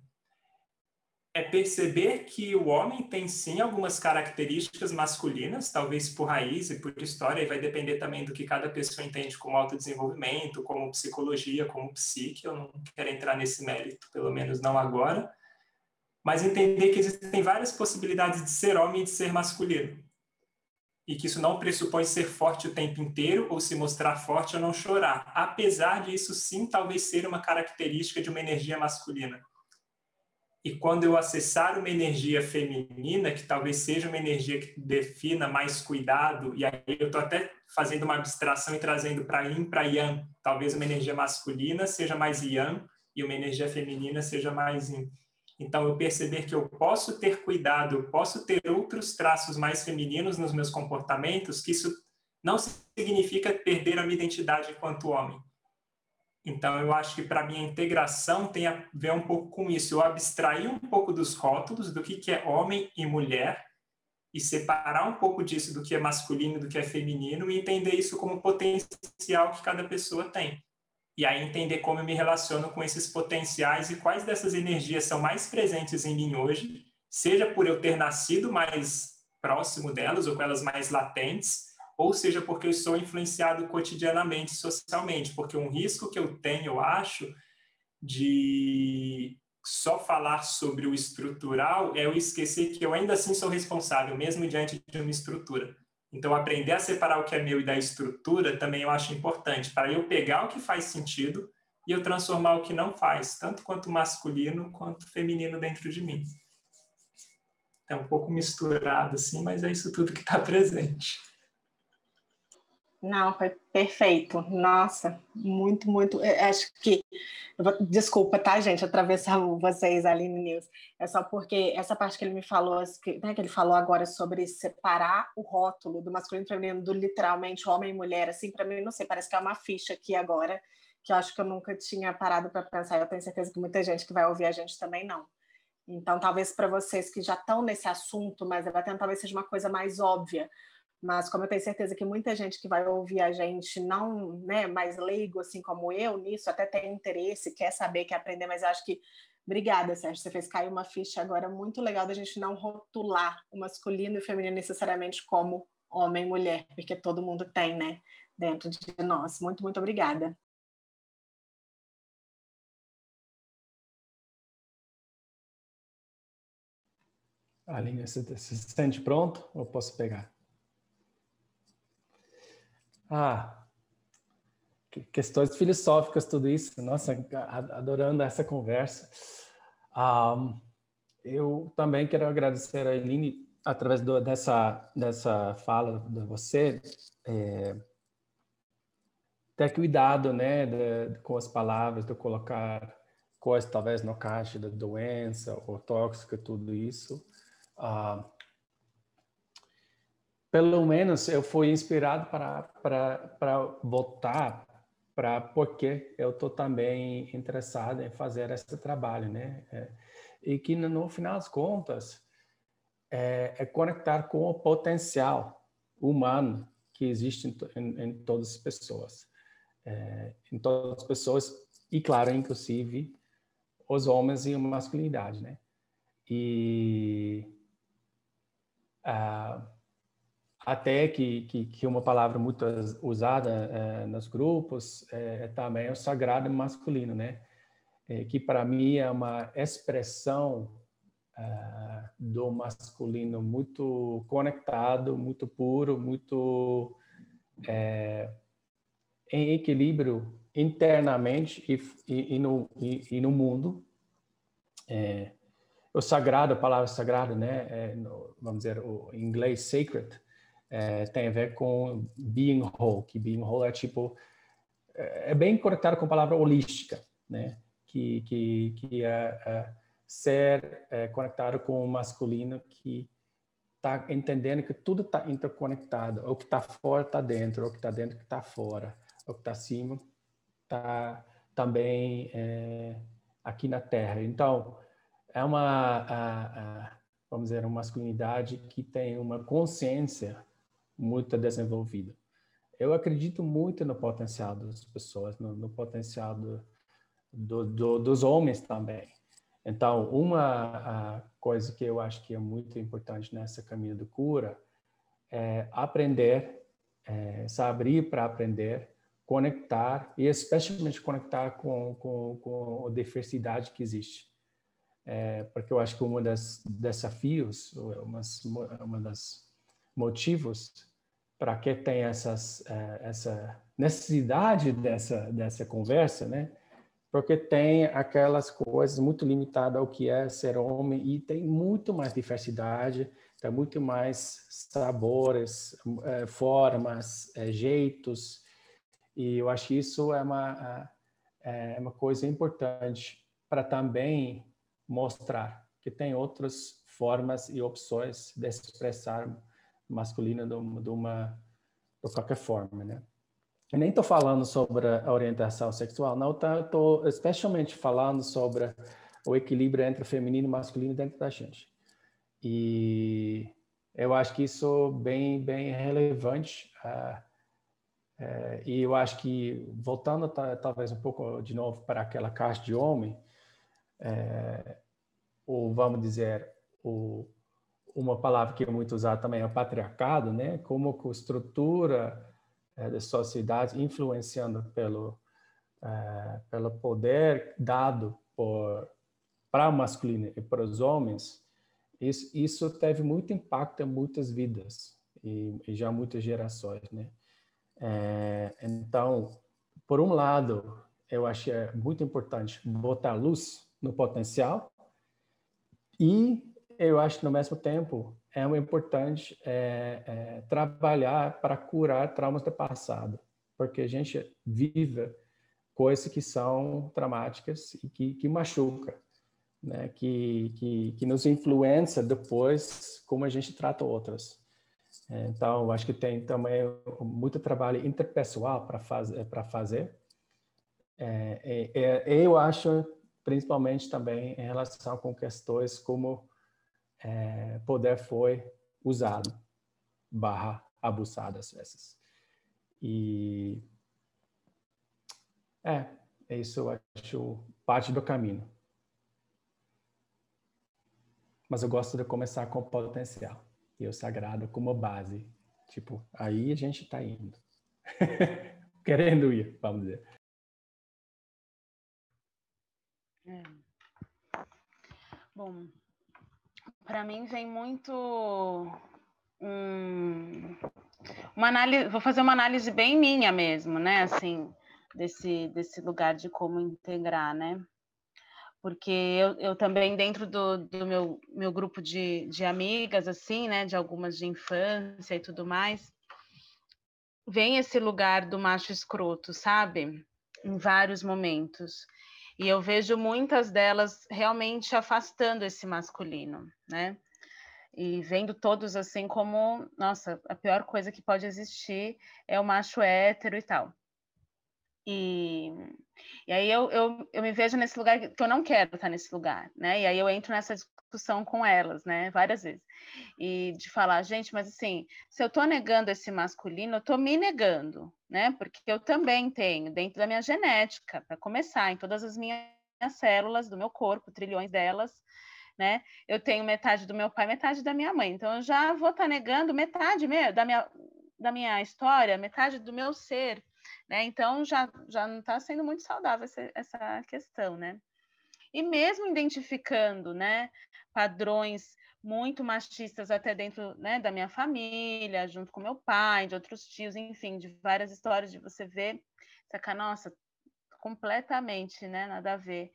é perceber que o homem tem sim algumas características masculinas, talvez por raiz e por história, e vai depender também do que cada pessoa entende como autodesenvolvimento, como psicologia, como psique. Eu não quero entrar nesse mérito, pelo menos não agora mas entender que existem várias possibilidades de ser homem e de ser masculino. E que isso não pressupõe ser forte o tempo inteiro ou se mostrar forte ou não chorar, apesar de isso sim talvez ser uma característica de uma energia masculina. E quando eu acessar uma energia feminina, que talvez seja uma energia que defina mais cuidado, e aí eu estou até fazendo uma abstração e trazendo para Yin para Yang, talvez uma energia masculina seja mais Yang e uma energia feminina seja mais Yin então, eu perceber que eu posso ter cuidado, eu posso ter outros traços mais femininos nos meus comportamentos, que isso não significa perder a minha identidade enquanto homem. Então, eu acho que para mim a integração tem a ver um pouco com isso. Eu abstrair um pouco dos rótulos do que, que é homem e mulher e separar um pouco disso do que é masculino do que é feminino e entender isso como potencial que cada pessoa tem e aí entender como eu me relaciono com esses potenciais e quais dessas energias são mais presentes em mim hoje, seja por eu ter nascido mais próximo delas ou com elas mais latentes, ou seja porque eu sou influenciado cotidianamente, socialmente, porque um risco que eu tenho, eu acho, de só falar sobre o estrutural é eu esquecer que eu ainda assim sou responsável, mesmo diante de uma estrutura. Então, aprender a separar o que é meu e da estrutura também eu acho importante, para eu pegar o que faz sentido e eu transformar o que não faz, tanto quanto masculino quanto feminino dentro de mim. É um pouco misturado, assim, mas é isso tudo que está presente. Não, foi perfeito. Nossa, muito, muito. Acho que. Desculpa, tá, gente, atravessar vocês ali no News. É só porque essa parte que ele me falou, né, que ele falou agora sobre separar o rótulo do masculino e feminino do literalmente homem e mulher, assim, para mim, não sei, parece que é uma ficha aqui agora que eu acho que eu nunca tinha parado para pensar. Eu tenho certeza que muita gente que vai ouvir a gente também não. Então, talvez para vocês que já estão nesse assunto, mas talvez seja uma coisa mais óbvia. Mas como eu tenho certeza que muita gente que vai ouvir a gente não, né, mais leigo assim como eu nisso, até tem interesse, quer saber, quer aprender, mas acho que Obrigada, Sérgio. Você fez cair uma ficha agora muito legal da gente não rotular o masculino e o feminino necessariamente como homem e mulher, porque todo mundo tem, né, dentro de nós. Muito, muito obrigada. Aline, você se sente pronto ou posso pegar? Ah, questões filosóficas, tudo isso. Nossa, adorando essa conversa. Um, eu também quero agradecer a Eline através do, dessa dessa fala de você. É, ter cuidado, né, de, com as palavras, de colocar coisas talvez no caixa da doença ou tóxica, tudo isso. Pelo menos eu fui inspirado para para voltar para porque eu estou também interessado em fazer esse trabalho, né? É, e que no final das contas é, é, conectar com o potencial humano que existe em, em, em todas as pessoas, é, em todas as pessoas e claro, inclusive os homens e a masculinidade, né? E uh, até que, que, que, uma palavra muito usada é, nos grupos é, é também o sagrado masculino, né? É, que para mim é uma expressão é, do masculino muito conectado, muito puro, muito é, em equilíbrio internamente e, e, e, no, e no, mundo. É, o sagrado, a palavra sagrada, né? No, vamos dizer, o, em inglês, sacred, é, tem a ver com being whole, que being whole é tipo, é, é bem conectado com a palavra holística, né? Que, que, que é, é ser é, conectado com o masculino que está entendendo que tudo está interconectado, o que está fora está dentro, o que está dentro está fora, o que está acima está também é, aqui na Terra. Então, é uma, a, a, vamos dizer, uma masculinidade que tem uma consciência muito desenvolvida. Eu acredito muito no potencial das pessoas, no, no potencial do, do, do, dos homens também. Então, uma coisa que eu acho que é muito importante nessa caminho de cura é aprender, é, se abrir para aprender, conectar e especialmente conectar com, com, com a diversidade que existe. É, porque eu acho que um dos desafios, uma, uma das motivos para que tem essas, uh, essa necessidade dessa, dessa conversa, né? Porque tem aquelas coisas muito limitadas ao que é ser homem e tem muito mais diversidade, tem muito mais sabores, uh, formas, uh, jeitos, e eu acho que isso é uma, é uma coisa importante para também mostrar que tem outras formas e opções de expressar masculina de uma, de uma de qualquer forma, né? Eu nem estou falando sobre a orientação sexual, não, estou tá, especialmente falando sobre o equilíbrio entre feminino e masculino dentro da gente. E eu acho que isso é bem, bem relevante. Uh, uh, e eu acho que, voltando talvez um pouco de novo para aquela caixa de homem, uh, ou vamos dizer, o, uma palavra que é muito usada também é o patriarcado, né? Como a estrutura é, da sociedade influenciando pelo é, pelo poder dado por para o masculino e para os homens, isso, isso teve muito impacto em muitas vidas e, e já muitas gerações, né? É, então, por um lado, eu acho é muito importante botar luz no potencial e eu acho que, no mesmo tempo, é importante é, é, trabalhar para curar traumas do passado, porque a gente vive coisas que são traumáticas e que, que machuca, né? que, que, que nos influencia depois como a gente trata outras. Então, acho que tem também muito trabalho interpessoal para fazer, é, é, é, eu acho, principalmente também em relação com questões como é, poder foi usado barra abusado às vezes. E é, isso eu acho parte do caminho. Mas eu gosto de começar com o potencial e o sagrado como base. Tipo, aí a gente está indo. Querendo ir, vamos dizer. É. Bom, para mim vem muito um, uma análise, vou fazer uma análise bem minha mesmo, né? Assim, desse, desse lugar de como integrar, né? Porque eu, eu também, dentro do, do meu, meu grupo de, de amigas, assim, né? De algumas de infância e tudo mais, vem esse lugar do macho escroto, sabe? Em vários momentos. E eu vejo muitas delas realmente afastando esse masculino, né? E vendo todos assim como, nossa, a pior coisa que pode existir é o macho hétero e tal. E, e aí eu, eu, eu me vejo nesse lugar que eu não quero estar nesse lugar, né? E aí eu entro nessa discussão com elas, né? Várias vezes. E de falar, gente, mas assim, se eu estou negando esse masculino, eu estou me negando, né? Porque eu também tenho, dentro da minha genética, para começar, em todas as minhas células do meu corpo, trilhões delas, né? Eu tenho metade do meu pai, metade da minha mãe. Então eu já vou estar tá negando metade da minha, da minha história, metade do meu ser, né? Então já, já não está sendo muito saudável essa, essa questão, né? E mesmo identificando, né, padrões muito machistas até dentro né, da minha família, junto com meu pai, de outros tios, enfim, de várias histórias de você ver, saca, nossa, completamente, né, nada a ver,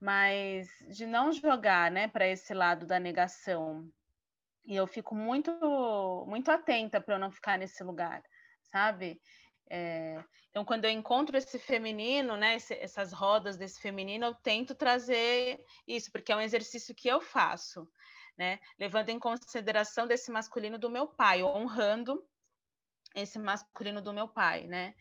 mas de não jogar, né, para esse lado da negação. E eu fico muito, muito atenta para eu não ficar nesse lugar, sabe? É, então, quando eu encontro esse feminino, né, esse, essas rodas desse feminino, eu tento trazer isso, porque é um exercício que eu faço né? Levando em consideração desse masculino do meu pai, honrando esse masculino do meu pai, né?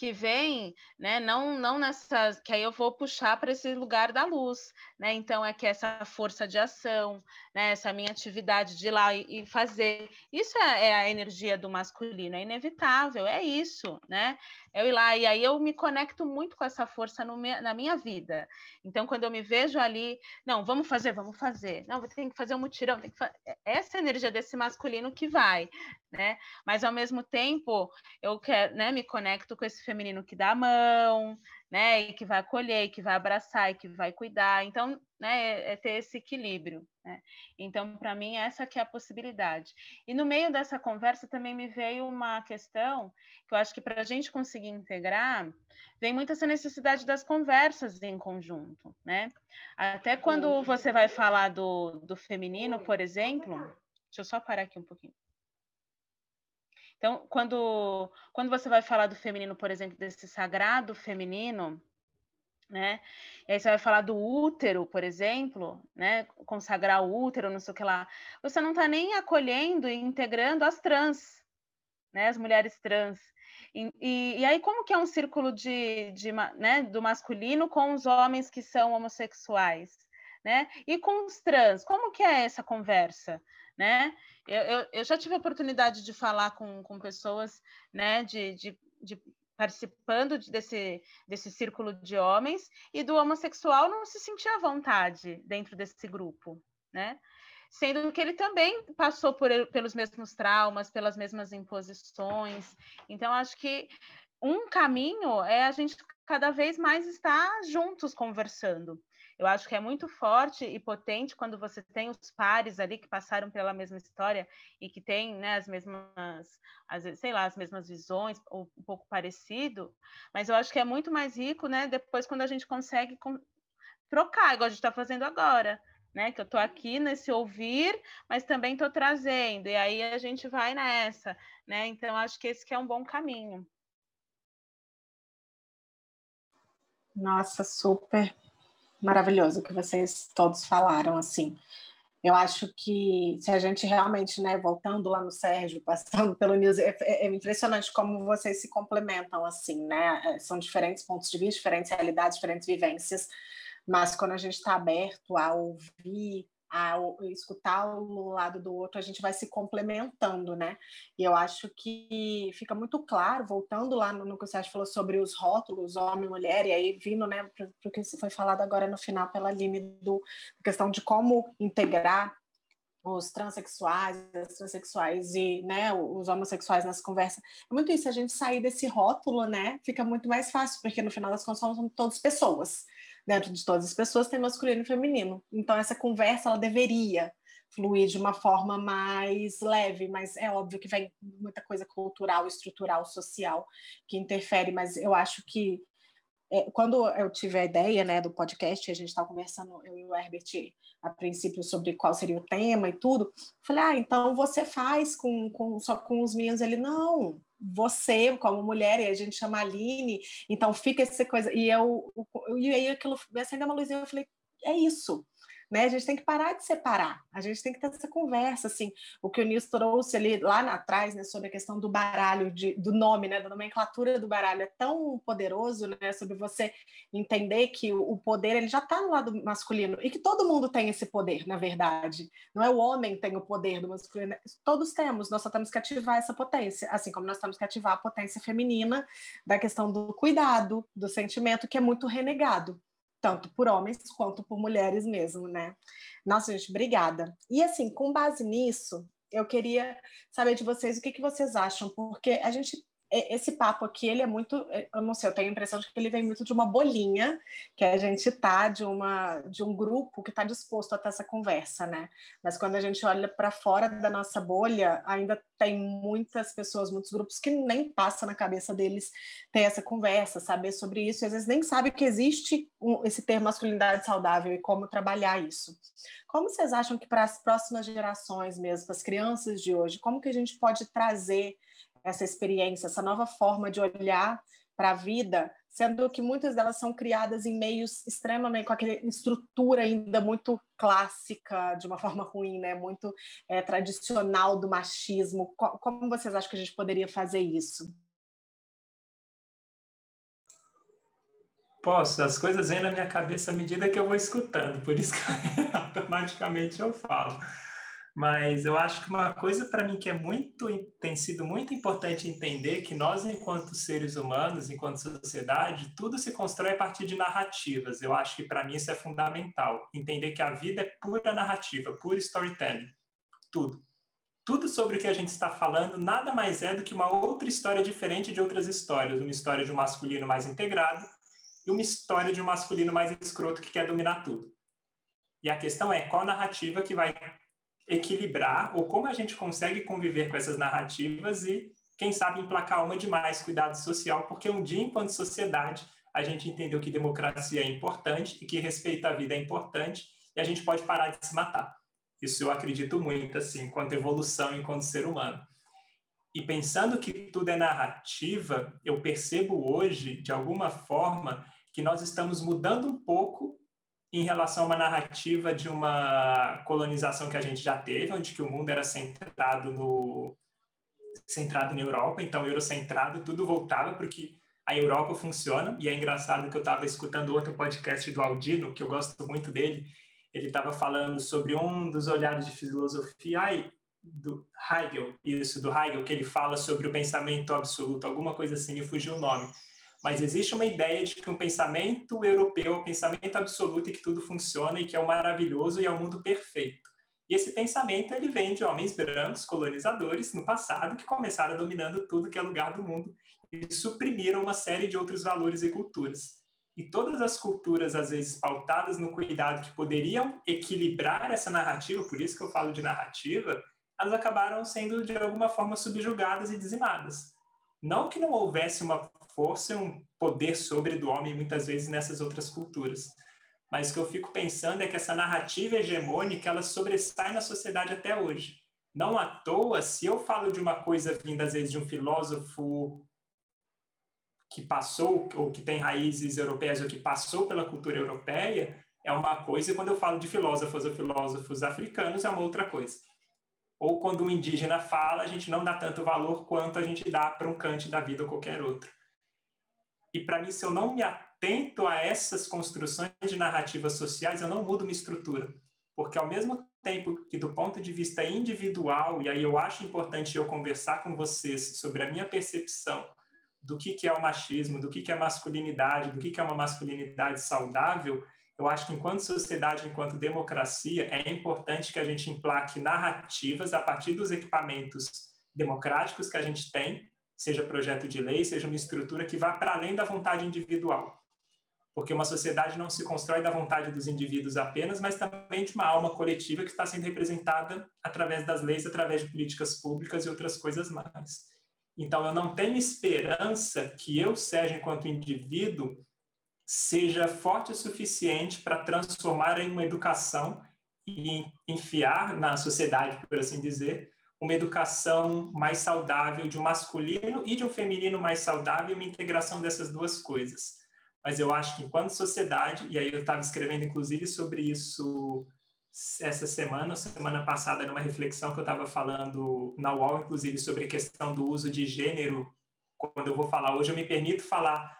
Que vem, né? Não, não nessas, que aí eu vou puxar para esse lugar da luz, né? Então é que essa força de ação, né? Essa minha atividade de ir lá e, fazer, isso é, é, a energia do masculino, é inevitável, é isso, né? Eu ir lá e aí eu me conecto muito com essa força na minha vida. Então quando eu me vejo ali, não, vamos fazer, vamos fazer, não, tem que fazer um mutirão, tem que. É, essa energia desse masculino que vai, né? Mas ao mesmo tempo eu quero, né? Me conecto com esse feminino que dá a mão, né? E que vai acolher, e que vai abraçar, e que vai cuidar. Então, né? É, é ter esse equilíbrio. Né? Então, para mim, essa que é a possibilidade. E no meio dessa conversa também me veio uma questão que eu acho que para a gente conseguir integrar, vem muito essa necessidade das conversas em conjunto, né? Até quando você vai falar do, do feminino, por exemplo, deixa eu só parar aqui um pouquinho. Então, quando, quando você vai falar do feminino, por exemplo, desse sagrado feminino, né? E aí você vai falar do útero, por exemplo, né? Consagrar o útero, não sei o que lá. Você não está nem acolhendo e integrando as trans, né? As mulheres trans. E, e, e, aí, como que é um círculo de, de, né, do masculino com os homens que são homossexuais, né? E com os trans, como que é essa conversa, né? Eu, eu, eu já tive a oportunidade de falar com, com pessoas, né, de, de, de participando desse, desse círculo de homens e do homossexual não se sentia à vontade dentro desse grupo, né? Sendo que ele também passou por, pelos mesmos traumas, pelas mesmas imposições. Então, acho que um caminho é a gente cada vez mais estar juntos conversando. Eu acho que é muito forte e potente quando você tem os pares ali que passaram pela mesma história e que têm né, as mesmas, as, sei lá, as mesmas visões, ou um pouco parecido, mas eu acho que é muito mais rico, né? Depois quando a gente consegue com... trocar, igual a gente está fazendo agora. Né, que eu estou aqui nesse ouvir, mas também estou trazendo, e aí a gente vai nessa, né? Então acho que esse que é um bom caminho. Nossa, super maravilhoso que vocês todos falaram assim. Eu acho que se a gente realmente, né, voltando lá no Sérgio, passando pelo News, é, é, é, impressionante como vocês se complementam assim, né? É, são diferentes pontos de vista, diferentes realidades, diferentes vivências, mas quando a gente está aberto a ouvir a escutar um lado do outro, a gente vai se complementando, né? E eu acho que fica muito claro, voltando lá no, no que o Sérgio falou sobre os rótulos, homem e mulher, e aí vindo, né, para o que foi falado agora no final pela Aline, do, questão de como integrar os transexuais, as transexuais e né, os homossexuais nessa conversa. É muito isso, a gente sair desse rótulo, né? Fica muito mais fácil, porque no final das contas somos todas pessoas dentro de todas as pessoas tem masculino e feminino. Então essa conversa ela deveria fluir de uma forma mais leve, mas é óbvio que vem muita coisa cultural, estrutural, social que interfere, mas eu acho que é, quando eu tive a ideia né, do podcast, a gente estava conversando, eu e o Herbert, a princípio, sobre qual seria o tema e tudo, falei, ah, então você faz com, com, só com os meninos? Ele, não, você como mulher, e a gente chama Aline, então fica essa coisa. E eu, e aí aquilo acendeu uma luzinha, eu falei, é isso né? A gente tem que parar de separar, a gente tem que ter essa conversa, assim, o que o Nils trouxe ali lá atrás, né, sobre a questão do baralho, de, do nome, né, da nomenclatura do baralho, é tão poderoso, né, sobre você entender que o, poder, ele já está no lado masculino, e que todo mundo tem esse poder, na verdade, não é o homem que tem o poder do masculino, todos temos, nós só temos que ativar essa potência, assim como nós temos que ativar a potência feminina da questão do cuidado, do sentimento, que é muito renegado, tanto por homens quanto por mulheres mesmo, né? Nossa, gente, obrigada. E assim, com base nisso, eu queria saber de vocês o que, que vocês acham, porque a gente esse papo aqui, ele é muito, eu não sei, eu tenho a impressão de que ele vem muito de uma bolinha, que a gente tá de uma de um grupo que está disposto a ter essa conversa, né? Mas quando a gente olha para fora da nossa bolha, ainda tem muitas pessoas, muitos grupos que nem passa na cabeça deles ter essa conversa, saber sobre isso, e às vezes nem sabe que existe um, esse termo masculinidade saudável e como trabalhar isso. Como vocês acham que para as próximas gerações mesmo, para as crianças de hoje, como que a gente pode trazer essa experiência, essa nova forma de olhar para a vida, sendo que muitas delas são criadas em meios extremamente com aquela estrutura ainda muito clássica, de uma forma ruim, né? Muito é, tradicional do machismo. Como vocês acham que a gente poderia fazer isso? Posso, as coisas vêm na minha cabeça à medida que eu vou escutando, por isso que automaticamente eu falo. Mas eu acho que uma coisa para mim que é muito tem sido muito importante entender que nós enquanto seres humanos, enquanto sociedade, tudo se constrói a partir de narrativas. Eu acho que para mim isso é fundamental, entender que a vida é pura narrativa, pura storytelling. Tudo. Tudo sobre o que a gente está falando nada mais é do que uma outra história diferente de outras histórias, uma história de um masculino mais integrado e uma história de um masculino mais escroto que quer dominar tudo. E a questão é qual narrativa que vai equilibrar ou como a gente consegue conviver com essas narrativas e, quem sabe, emplacar uma de mais cuidado social, porque um dia, enquanto sociedade, a gente entendeu que democracia é importante e que respeito à vida é importante e a gente pode parar de se matar. Isso eu acredito muito, assim, enquanto evolução, enquanto ser humano. E pensando que tudo é narrativa, eu percebo hoje, de alguma forma, que nós estamos mudando um pouco em relação a uma narrativa de uma colonização que a gente já teve, onde que o mundo era centrado no centrado na Europa, então eurocentrado, tudo voltava porque a Europa funciona, e é engraçado que eu estava escutando outro podcast do Aldino, que eu gosto muito dele, ele estava falando sobre um dos olhares de filosofia, ai, do Hegel, isso, do Hegel, que ele fala sobre o pensamento absoluto, alguma coisa assim, me fugiu o nome mas existe uma ideia de que um pensamento europeu um pensamento absoluto e que tudo funciona e que é o maravilhoso e é o mundo perfeito. E esse pensamento ele vem de homens brancos colonizadores no passado que começaram dominando tudo que é lugar do mundo e suprimiram uma série de outros valores e culturas. E todas as culturas, às vezes pautadas no cuidado que poderiam equilibrar essa narrativa, por isso que eu falo de narrativa, elas acabaram sendo de alguma forma subjugadas e dizimadas. Não que não houvesse uma força e um poder sobre do homem muitas vezes nessas outras culturas. Mas o que eu fico pensando é que essa narrativa hegemônica ela sobressai na sociedade até hoje. Não à toa, se eu falo de uma coisa vinda às vezes de um filósofo que passou ou que tem raízes europeias ou que passou pela cultura europeia, é uma coisa, e quando eu falo de filósofos ou filósofos africanos, é uma outra coisa. Ou quando um indígena fala, a gente não dá tanto valor quanto a gente dá para um Kant da vida ou qualquer outro. E para mim, se eu não me atento a essas construções de narrativas sociais, eu não mudo minha estrutura. Porque ao mesmo tempo que do ponto de vista individual, e aí eu acho importante eu conversar com vocês sobre a minha percepção do que, que é o machismo, do que, que é masculinidade, do que, que é uma masculinidade saudável, eu acho que enquanto sociedade, enquanto democracia, é importante que a gente emplaque narrativas a partir dos equipamentos democráticos que a gente tem, seja projeto de lei, seja uma estrutura que vá para além da vontade individual. Porque uma sociedade não se constrói da vontade dos indivíduos apenas, mas também de uma alma coletiva que está sendo representada através das leis, através de políticas públicas e outras coisas mais. Então, eu não tenho esperança que eu, Sérgio, enquanto indivíduo, seja forte o suficiente para transformar em uma educação e enfiar na sociedade, por assim dizer, uma educação mais saudável de um masculino e de um feminino mais saudável, uma integração dessas duas coisas. Mas eu acho que enquanto sociedade, e aí eu estava escrevendo inclusive sobre isso essa semana, semana passada, numa reflexão que eu estava falando na UOL, inclusive, sobre a questão do uso de gênero, quando eu vou falar hoje, eu me permito falar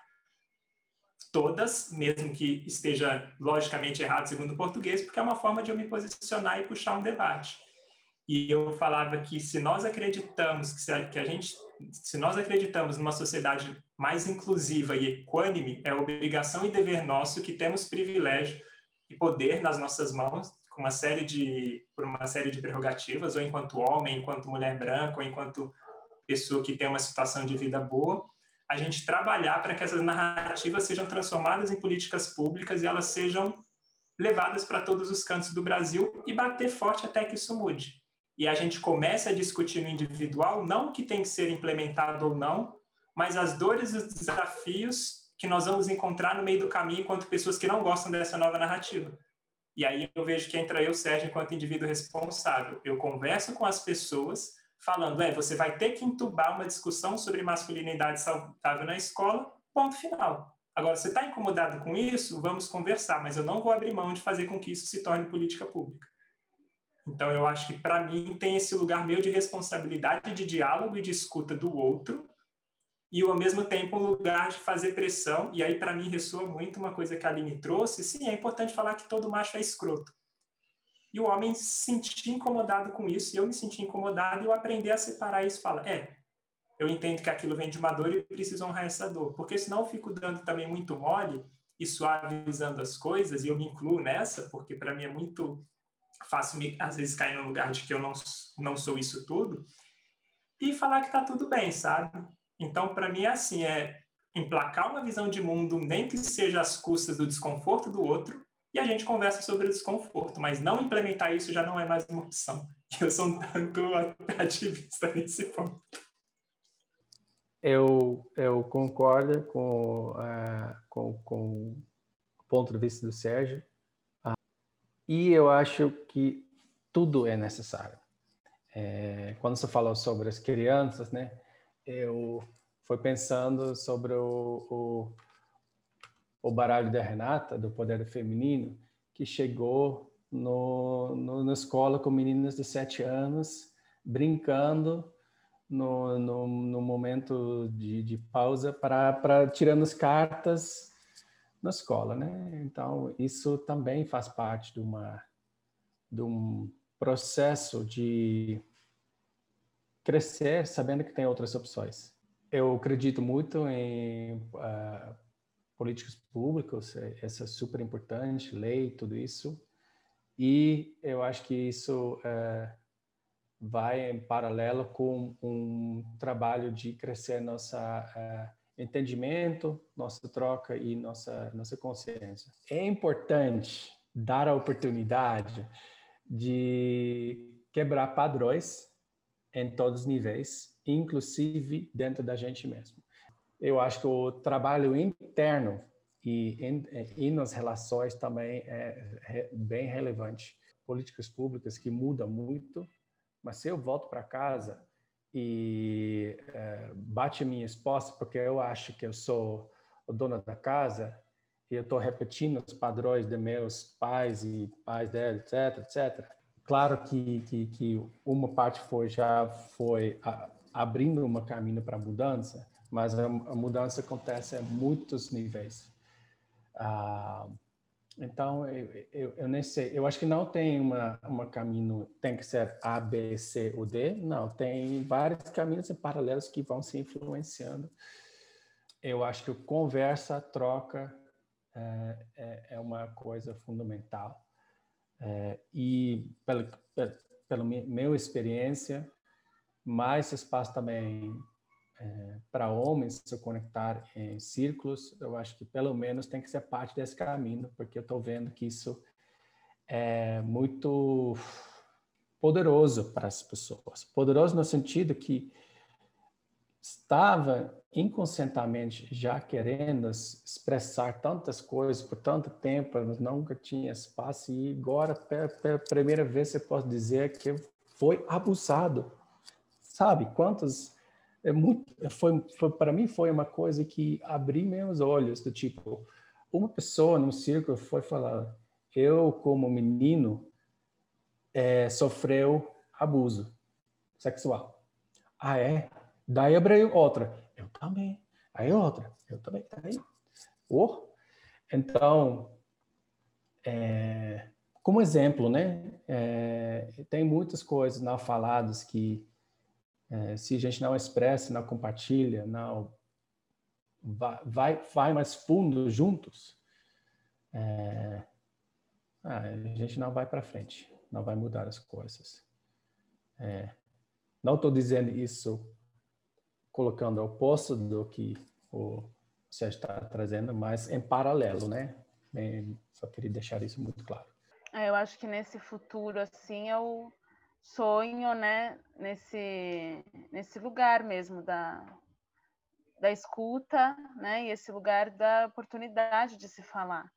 todas, mesmo que esteja logicamente errado segundo o português, porque é uma forma de eu me posicionar e puxar um debate. E eu falava que se nós acreditamos que, se, que a gente, se nós acreditamos numa sociedade mais inclusiva e equânime, é obrigação e dever nosso que temos privilégio e poder nas nossas mãos, com uma série de por uma série de prerrogativas, ou enquanto homem, enquanto mulher branca, ou enquanto pessoa que tem uma situação de vida boa, a gente trabalhar para que essas narrativas sejam transformadas em políticas públicas e elas sejam levadas para todos os cantos do Brasil e bater forte até que isso mude e a gente começa a discutir no individual, não o que tem que ser implementado ou não, mas as dores e os desafios que nós vamos encontrar no meio do caminho enquanto pessoas que não gostam dessa nova narrativa. E aí eu vejo que entra eu, Sérgio, enquanto indivíduo responsável. Eu converso com as pessoas falando, é, você vai ter que entubar uma discussão sobre masculinidade saudável na escola, ponto final. Agora, você está incomodado com isso? Vamos conversar, mas eu não vou abrir mão de fazer com que isso se torne política pública. Então, eu acho que, para mim, tem esse lugar meio de responsabilidade de diálogo e de escuta do outro, e, ao mesmo tempo, um lugar de fazer pressão. E aí, para mim, ressoa muito uma coisa que a Aline trouxe. Sim, é importante falar que todo macho é escroto. E o homem se sentir incomodado com isso, e eu me senti incomodado, e eu aprender a separar isso e falar, é, eu entendo que aquilo vem de uma dor e preciso honrar essa dor. Porque senão eu fico dando também muito mole e suavizando as coisas, e eu me incluo nessa, porque para mim é muito faço me, às vezes cair no lugar de que eu não, não sou isso tudo, e falar que está tudo bem, sabe? Então, para mim, é assim, é emplacar uma visão de mundo, nem que seja às custas do desconforto do outro, e a gente conversa sobre o desconforto, mas não implementar isso já não é mais uma opção. Eu sou um tanto ativista nesse ponto. Eu, eu concordo com, uh, com, com o ponto de vista do Sérgio. E eu acho que tudo é necessário. É, quando você falou sobre as crianças, né? Eu fui pensando sobre o, o, o baralho da Renata, do Poder Feminino, que chegou no, no, na escola com meninas de sete anos, brincando no, no, no momento de, de pausa, para tirando as cartas na escola, né? Então, isso também faz parte de, uma, de um processo de crescer sabendo que tem outras opções. Eu acredito muito em uh, políticos públicos, isso é super importante, lei, tudo isso. E eu acho que isso uh, vai em paralelo com um trabalho de crescer nossa uh, entendimento, nossa troca e nossa, nossa consciência. É importante dar a oportunidade de quebrar padrões em todos os níveis, inclusive dentro da gente mesmo. Eu acho que o trabalho interno e, e nas relações também é, é bem relevante. Políticas públicas que mudam muito, mas se eu volto para casa e é, bate minha esposa porque eu acho que eu sou o dono da casa, e eu estou repetindo os padrões de meus pais e pais dela, etc, etc. Claro que, que, que uma parte foi já foi a, abrindo um caminho para mudança, mas a, a, mudança acontece a muitos níveis. Ah, então, eu, eu, eu, nem sei. Eu acho que não tem uma, uma caminho, tem que ser A, B, C ou D. Não, tem vários caminhos paralelos que vão se influenciando. Eu acho que conversa, troca, é, é, é uma coisa fundamental. É, e pela, pela, pela minha experiência, mais espaço também é, para homens se conectar em círculos, eu acho que pelo menos tem que ser parte desse caminho, porque eu estou vendo que isso é muito poderoso para as pessoas. Poderoso no sentido que estava inconscientemente já querendo expressar tantas coisas por tanto tempo, mas nunca tinha espaço e agora pela primeira vez eu posso dizer que foi abusado. Sabe quantos é muito foi, foi para mim foi uma coisa que abriu meus olhos do tipo uma pessoa num círculo foi falar eu como menino é, sofreu abuso sexual. Ah é? Daí abriu outra. Eu também. Aí outra. Eu também. Aí. Oh. Então, é, como exemplo, né? É, tem muitas coisas não faladas que é, se a gente não expressa, não compartilha, não vai, vai mais fundo juntos, é, ah, a gente não vai para frente, não vai mudar as coisas. É, não estou dizendo isso colocando oposto do que o Sérgio está trazendo, mas em paralelo, né? Bem, só queria deixar isso muito claro. É, eu acho que nesse futuro, assim, eu sonho, né, nesse, nesse lugar mesmo da, da escuta, né, e esse lugar da oportunidade de se falar,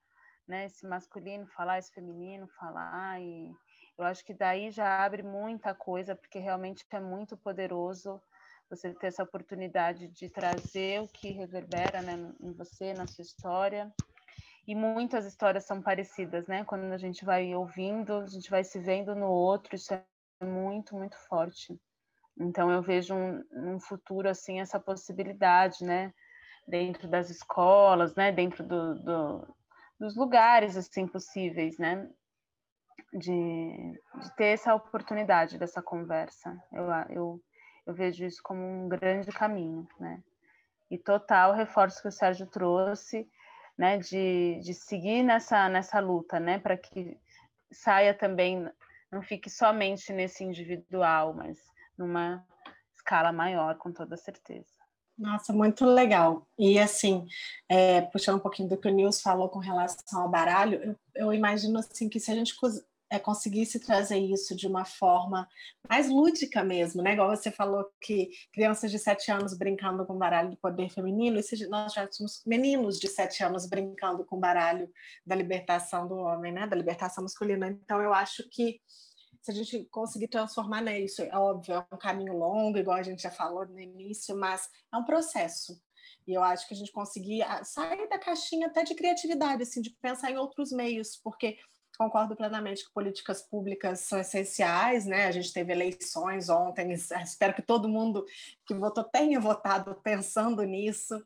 né, esse masculino falar, esse feminino falar, e eu acho que daí já abre muita coisa, porque realmente é muito poderoso você ter essa oportunidade de trazer o que reverbera né, em você, na sua história. E muitas histórias são parecidas, né? Quando a gente vai ouvindo, a gente vai se vendo no outro, isso é muito, muito forte. Então eu vejo um, um futuro assim essa possibilidade, né? Dentro das escolas, né? Dentro do, do, dos lugares assim possíveis, né? De, de ter essa oportunidade dessa conversa. Eu, eu eu vejo isso como um grande caminho, né? E total reforço que o Sérgio trouxe, né, de, de seguir nessa, nessa luta, né, para que saia também, não fique somente nesse individual, mas numa escala maior, com toda certeza. Nossa, muito legal. E assim, é, puxando um pouquinho do que o Nils falou com relação ao baralho, eu, eu imagino assim que se a gente é, conseguisse trazer isso de uma forma mais lúdica mesmo, né? Igual você falou que crianças de sete anos brincando com baralho do poder feminino, e nós já tínhamos meninos de sete anos brincando com baralho da libertação do homem, né? Da libertação masculina. Então, eu acho que se a gente conseguir transformar né, isso, é óbvio, é um caminho longo, igual a gente já falou no início, mas é um processo. E eu acho que a gente conseguir ah, sair da caixinha até de criatividade, assim, de pensar em outros meios, porque concordo plenamente que políticas públicas são essenciais, né? A gente teve eleições ontem, espero que todo mundo que votou tenha votado pensando nisso,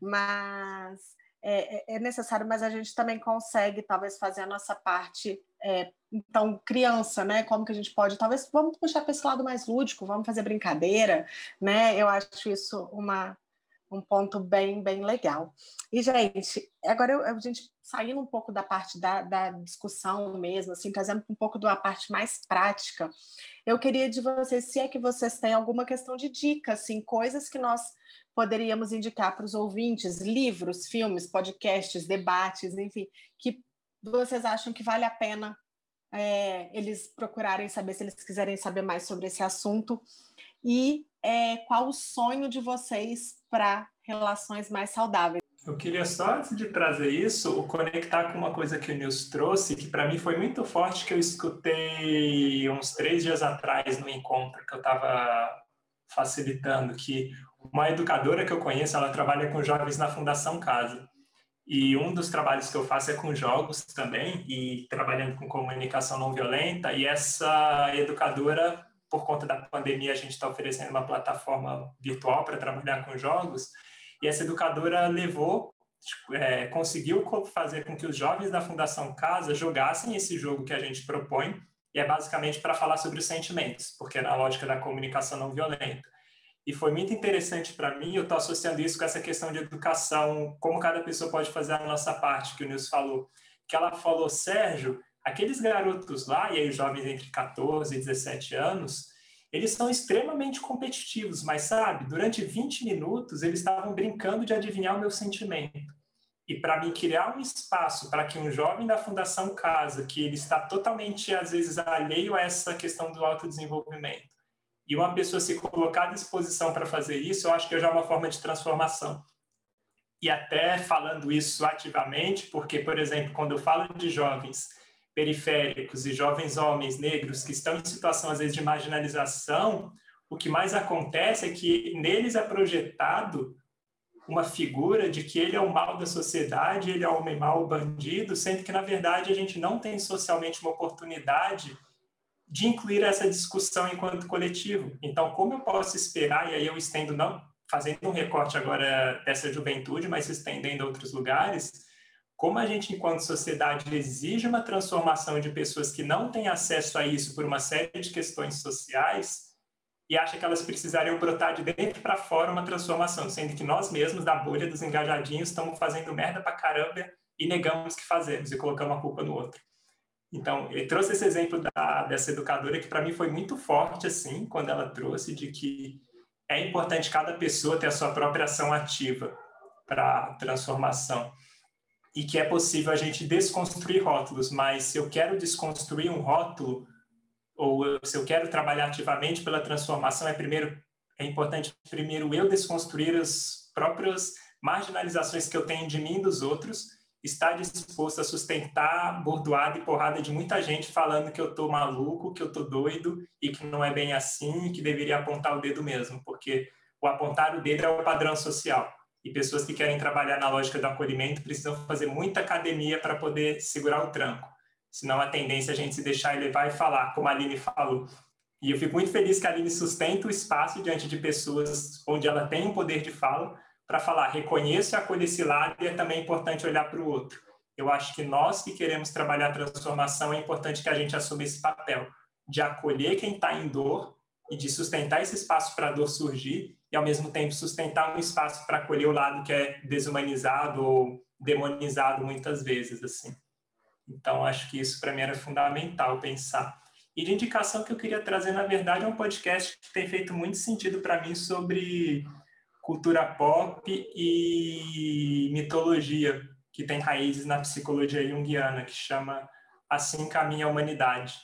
mas é, é, é necessário, mas a gente também consegue talvez fazer a nossa parte. É, então, criança, né? Como que a gente pode, talvez, vamos puxar para esse lado mais lúdico, vamos fazer brincadeira, né? Eu acho isso uma um ponto bem, bem legal. E, gente, agora eu, a gente saindo um pouco da parte da, da discussão mesmo, assim, trazendo um pouco da parte mais prática, eu queria de vocês, se é que vocês têm alguma questão de dica, assim, coisas que nós poderíamos indicar para os ouvintes, livros, filmes, podcasts, debates, enfim, que vocês acham que vale a pena é, eles procurarem saber, se eles quiserem saber mais sobre esse assunto, e é, qual o sonho de vocês para relações mais saudáveis. Eu queria só, antes de trazer isso, conectar com uma coisa que o Nils trouxe, que para mim foi muito forte, que eu escutei uns três dias atrás no encontro que eu estava facilitando, que uma educadora que eu conheço, ela trabalha com jovens na Fundação Casa. E um dos trabalhos que eu faço é com jogos também, e trabalhando com comunicação não violenta. E essa educadora, por conta da pandemia, a gente está oferecendo uma plataforma virtual para trabalhar com jogos. E essa educadora levou, é, conseguiu fazer com que os jovens da Fundação Casa jogassem esse jogo que a gente propõe, e é basicamente para falar sobre os sentimentos, porque é na lógica da comunicação não violenta. E foi muito interessante para mim, eu estou associando isso com essa questão de educação, como cada pessoa pode fazer a nossa parte, que o Nilson falou. Que ela falou, Sérgio, aqueles garotos lá, e aí os jovens entre 14 e 17 anos, eles são extremamente competitivos, mas sabe, durante 20 minutos eles estavam brincando de adivinhar o meu sentimento. E para mim criar um espaço para que um jovem da Fundação Casa, que ele está totalmente às vezes alheio a essa questão do autodesenvolvimento, e uma pessoa se colocar à disposição para fazer isso, eu acho que já é uma forma de transformação. E até falando isso ativamente, porque, por exemplo, quando eu falo de jovens periféricos e jovens homens negros que estão em situação, às vezes, de marginalização, o que mais acontece é que neles é projetado uma figura de que ele é o mal da sociedade, ele é o homem mau, o bandido, sendo que, na verdade, a gente não tem socialmente uma oportunidade de incluir essa discussão enquanto coletivo. Então, como eu posso esperar, e aí eu estendo, não fazendo um recorte agora dessa juventude, mas estendendo a outros lugares, como a gente, enquanto sociedade, exige uma transformação de pessoas que não têm acesso a isso por uma série de questões sociais e acha que elas precisariam brotar de dentro para fora uma transformação, sendo que nós mesmos, da bolha dos engajadinhos, estamos fazendo merda para caramba e negamos que fazemos e colocamos a culpa no outro. Então, eu trouxe esse exemplo da, dessa educadora que para mim foi muito forte, assim, quando ela trouxe de que é importante cada pessoa ter a sua própria ação ativa para transformação e que é possível a gente desconstruir rótulos, mas se eu quero desconstruir um rótulo ou se eu quero trabalhar ativamente pela transformação, é primeiro é importante primeiro eu desconstruir as próprias marginalizações que eu tenho de mim e dos outros está disposto a sustentar bordoada e porrada de muita gente falando que eu tô maluco, que eu tô doido e que não é bem assim, que deveria apontar o dedo mesmo, porque o apontar o dedo é o padrão social. E pessoas que querem trabalhar na lógica do acolhimento precisam fazer muita academia para poder segurar o tranco. Senão a tendência é a gente se deixar levar e falar, como a Aline falou. E eu fico muito feliz que a Aline sustenta o espaço diante de pessoas onde ela tem um poder de fala, para falar, reconheço e acolho esse lado e é também importante olhar para o outro. Eu acho que nós que queremos trabalhar a transformação, é importante que a gente assuma esse papel de acolher quem está em dor e de sustentar esse espaço para a dor surgir e, ao mesmo tempo, sustentar um espaço para acolher o lado que é desumanizado ou demonizado muitas vezes, assim. Então, acho que isso para mim era fundamental pensar. E de indicação que eu queria trazer, na verdade, é um podcast que tem feito muito sentido para mim sobre cultura pop e mitologia, que tem raízes na psicologia junguiana, que chama Assim Caminha a Humanidade.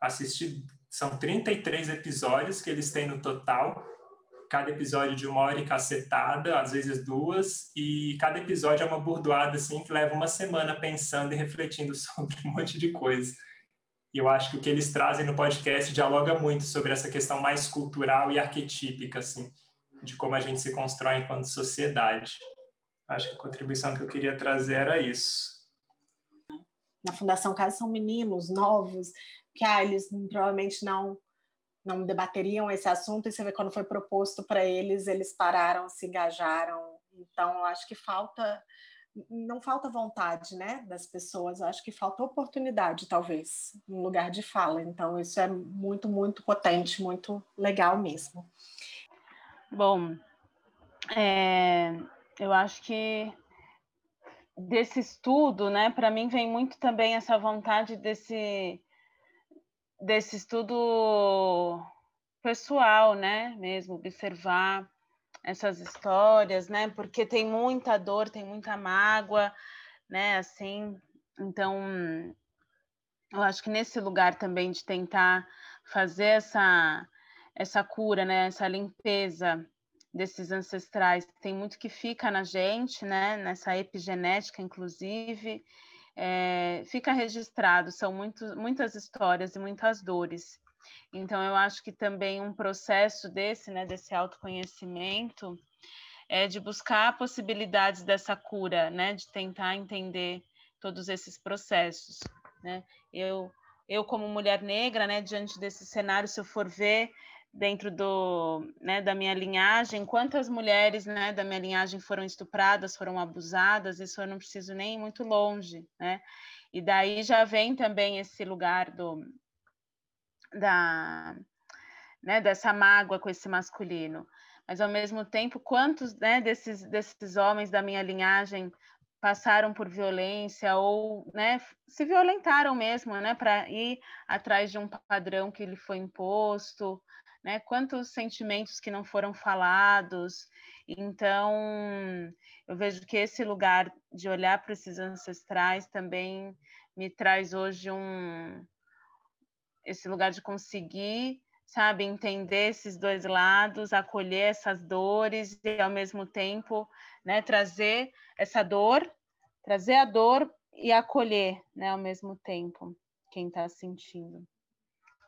Assisti, são 33 episódios que eles têm no total, cada episódio de uma hora e cacetada, às vezes duas, e cada episódio é uma burdoada, assim, que leva uma semana pensando e refletindo sobre um monte de coisa. E eu acho que o que eles trazem no podcast dialoga muito sobre essa questão mais cultural e arquetípica, assim de como a gente se constrói enquanto sociedade. Acho que a contribuição que eu queria trazer era isso. Na Fundação Casa são meninos novos, que ah, eles provavelmente não não debateriam esse assunto, e você vê quando foi proposto para eles, eles pararam, se engajaram. Então, acho que falta não falta vontade, né, das pessoas. acho que falta oportunidade, talvez, no lugar de fala. Então, isso é muito, muito potente, muito legal mesmo. Bom, é, eu acho que desse estudo, né, para mim vem muito também essa vontade desse desse estudo pessoal, né, mesmo observar essas histórias, né, porque tem muita dor, tem muita mágoa, né, assim, então eu acho que nesse lugar também de tentar fazer essa essa cura, né, essa limpeza desses ancestrais, tem muito que fica na gente, né, nessa epigenética, inclusive, é, fica registrado, são muito, muitas histórias e muitas dores. Então, eu acho que também um processo desse, né, desse autoconhecimento, é de buscar possibilidades dessa cura, né? De tentar entender todos esses processos, né? Eu, eu como mulher negra, né? Diante desse cenário, se eu for ver dentro do, né, da minha linhagem, quantas mulheres, né, da minha linhagem foram estupradas, foram abusadas, isso eu não preciso nem ir muito longe, né? E daí já vem também esse lugar do da né, dessa mágoa com esse masculino. Mas ao mesmo tempo, quantos né, desses desses homens da minha linhagem passaram por violência ou né, se violentaram mesmo, né, para ir atrás de um padrão que lhe foi imposto, né? Quantos sentimentos que não foram falados. Então, eu vejo que esse lugar de olhar para esses ancestrais também me traz hoje um esse lugar de conseguir, sabe, entender esses dois lados, acolher essas dores e ao mesmo tempo, né, trazer essa dor, trazer a dor e acolher, né, ao mesmo tempo quem está sentindo.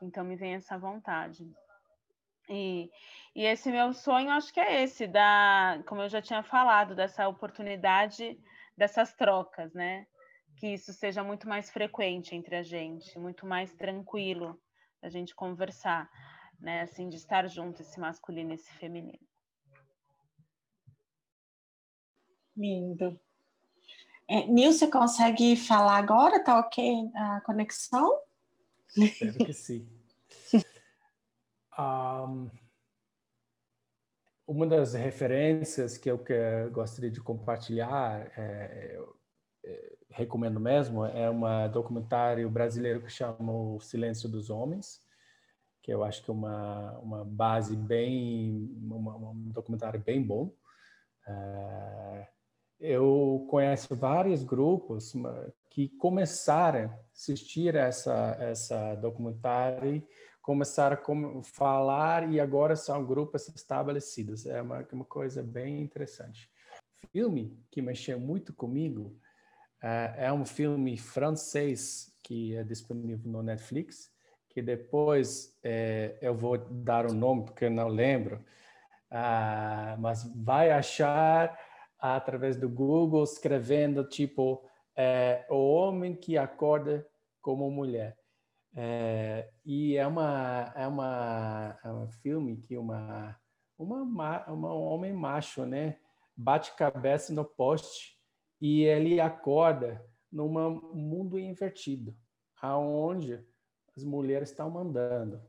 Então me vem essa vontade. E, e esse meu sonho, acho que é esse, da, como eu já tinha falado, dessa oportunidade dessas trocas, né? Que isso seja muito mais frequente entre a gente, muito mais tranquilo a gente conversar, né? Assim, de estar junto, esse masculino e esse feminino. Lindo. É, Nil, você consegue falar agora? Tá ok a conexão? Espero que sim. Um, uma das referências que eu que gostaria de compartilhar, é, é, recomendo mesmo, é um documentário brasileiro que chama O Silêncio dos Homens, que eu acho que é uma, uma base bem, uma, um documentário bem bom. Uh, eu conheço vários grupos que começaram a assistir essa essa documentário começaram a falar e agora são grupos estabelecidos. É uma, uma coisa bem interessante. Filme que mexeu muito comigo uh, é um filme francês que é disponível no Netflix, que depois é, eu vou dar o nome porque eu não lembro, uh, mas vai achar através do Google escrevendo tipo é, o homem que acorda como mulher é, e é uma é uma é um filme que uma uma, uma um homem macho, né, bate cabeça no poste e ele acorda num mundo invertido, aonde as mulheres estão mandando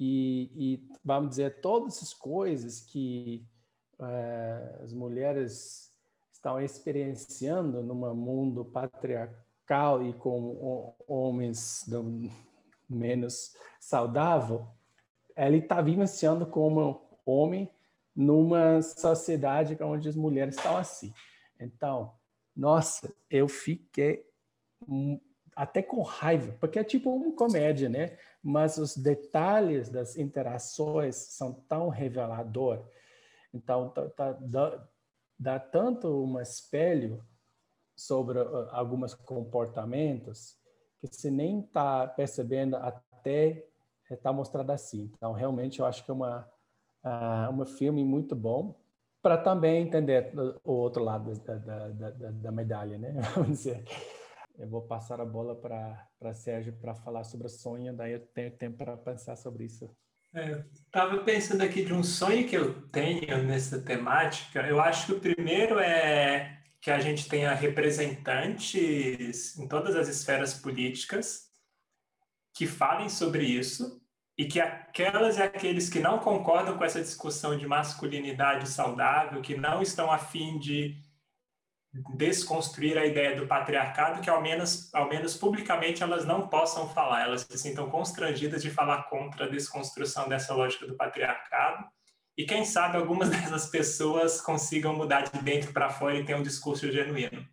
e, e vamos dizer todas essas coisas que é, as mulheres estão experienciando num mundo patriarcal e com homens menos saudável, ele está vivenciando como homem numa sociedade onde as mulheres estão assim. Então, nossa, eu fiquei até com raiva, porque é tipo uma comédia, né? Mas os detalhes das interações são tão revelador. Então, tá, tá, dá, dá tanto um espelho sobre uh, alguns comportamentos que você nem está percebendo até está mostrado assim. Então, realmente, eu acho que é uma, uh, um filme muito bom para também entender o outro lado da, da, da, da, medalha, né? Vamos dizer. Eu vou passar a bola para Sérgio para falar sobre o sonho, daí eu tenho tempo para pensar sobre isso. Estava é, pensando aqui de um sonho que eu tenho nessa temática. Eu acho que o primeiro é que a gente tenha representantes em todas as esferas políticas que falem sobre isso e que aquelas e aqueles que não concordam com essa discussão de masculinidade saudável, que não estão a fim de desconstruir a ideia do patriarcado, que ao menos, ao menos publicamente elas não possam falar, elas se sintam constrangidas de falar contra a desconstrução dessa lógica do patriarcado e quem sabe algumas dessas pessoas consigam mudar de dentro para fora e ter um discurso genuíno.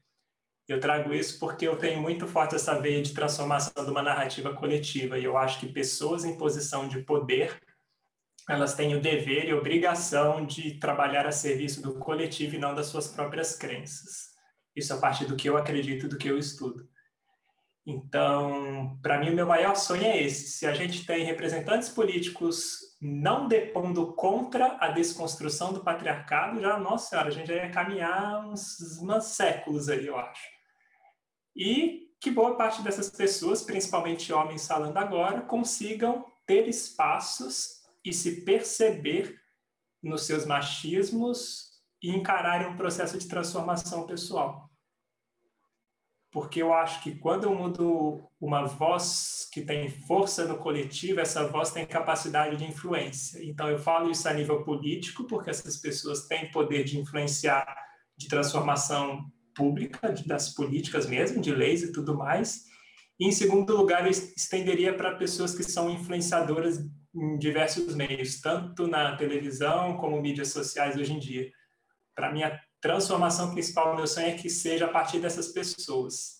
Eu trago isso porque eu tenho muito forte essa veia de transformação de uma narrativa coletiva e eu acho que pessoas em posição de poder elas têm o dever e obrigação de trabalhar a serviço do coletivo e não das suas próprias crenças. Isso a partir do que eu acredito, do que eu estudo. Então, para mim, o meu maior sonho é esse. Se a gente tem representantes políticos não depondo contra a desconstrução do patriarcado, já, nossa senhora, a gente já ia caminhar uns, uns séculos aí, eu acho. E que boa parte dessas pessoas, principalmente homens falando agora, consigam ter espaços e se perceber nos seus machismos e encararem um processo de transformação pessoal porque eu acho que quando eu mudo uma voz que tem força no coletivo, essa voz tem capacidade de influência. Então, eu falo isso a nível político, porque essas pessoas têm poder de influenciar, de transformação pública, das políticas mesmo, de leis e tudo mais. E, em segundo lugar, eu estenderia para pessoas que são influenciadoras em diversos meios, tanto na televisão como mídias sociais hoje em dia. Para mim, transformação principal do meu sonho é que seja a partir dessas pessoas.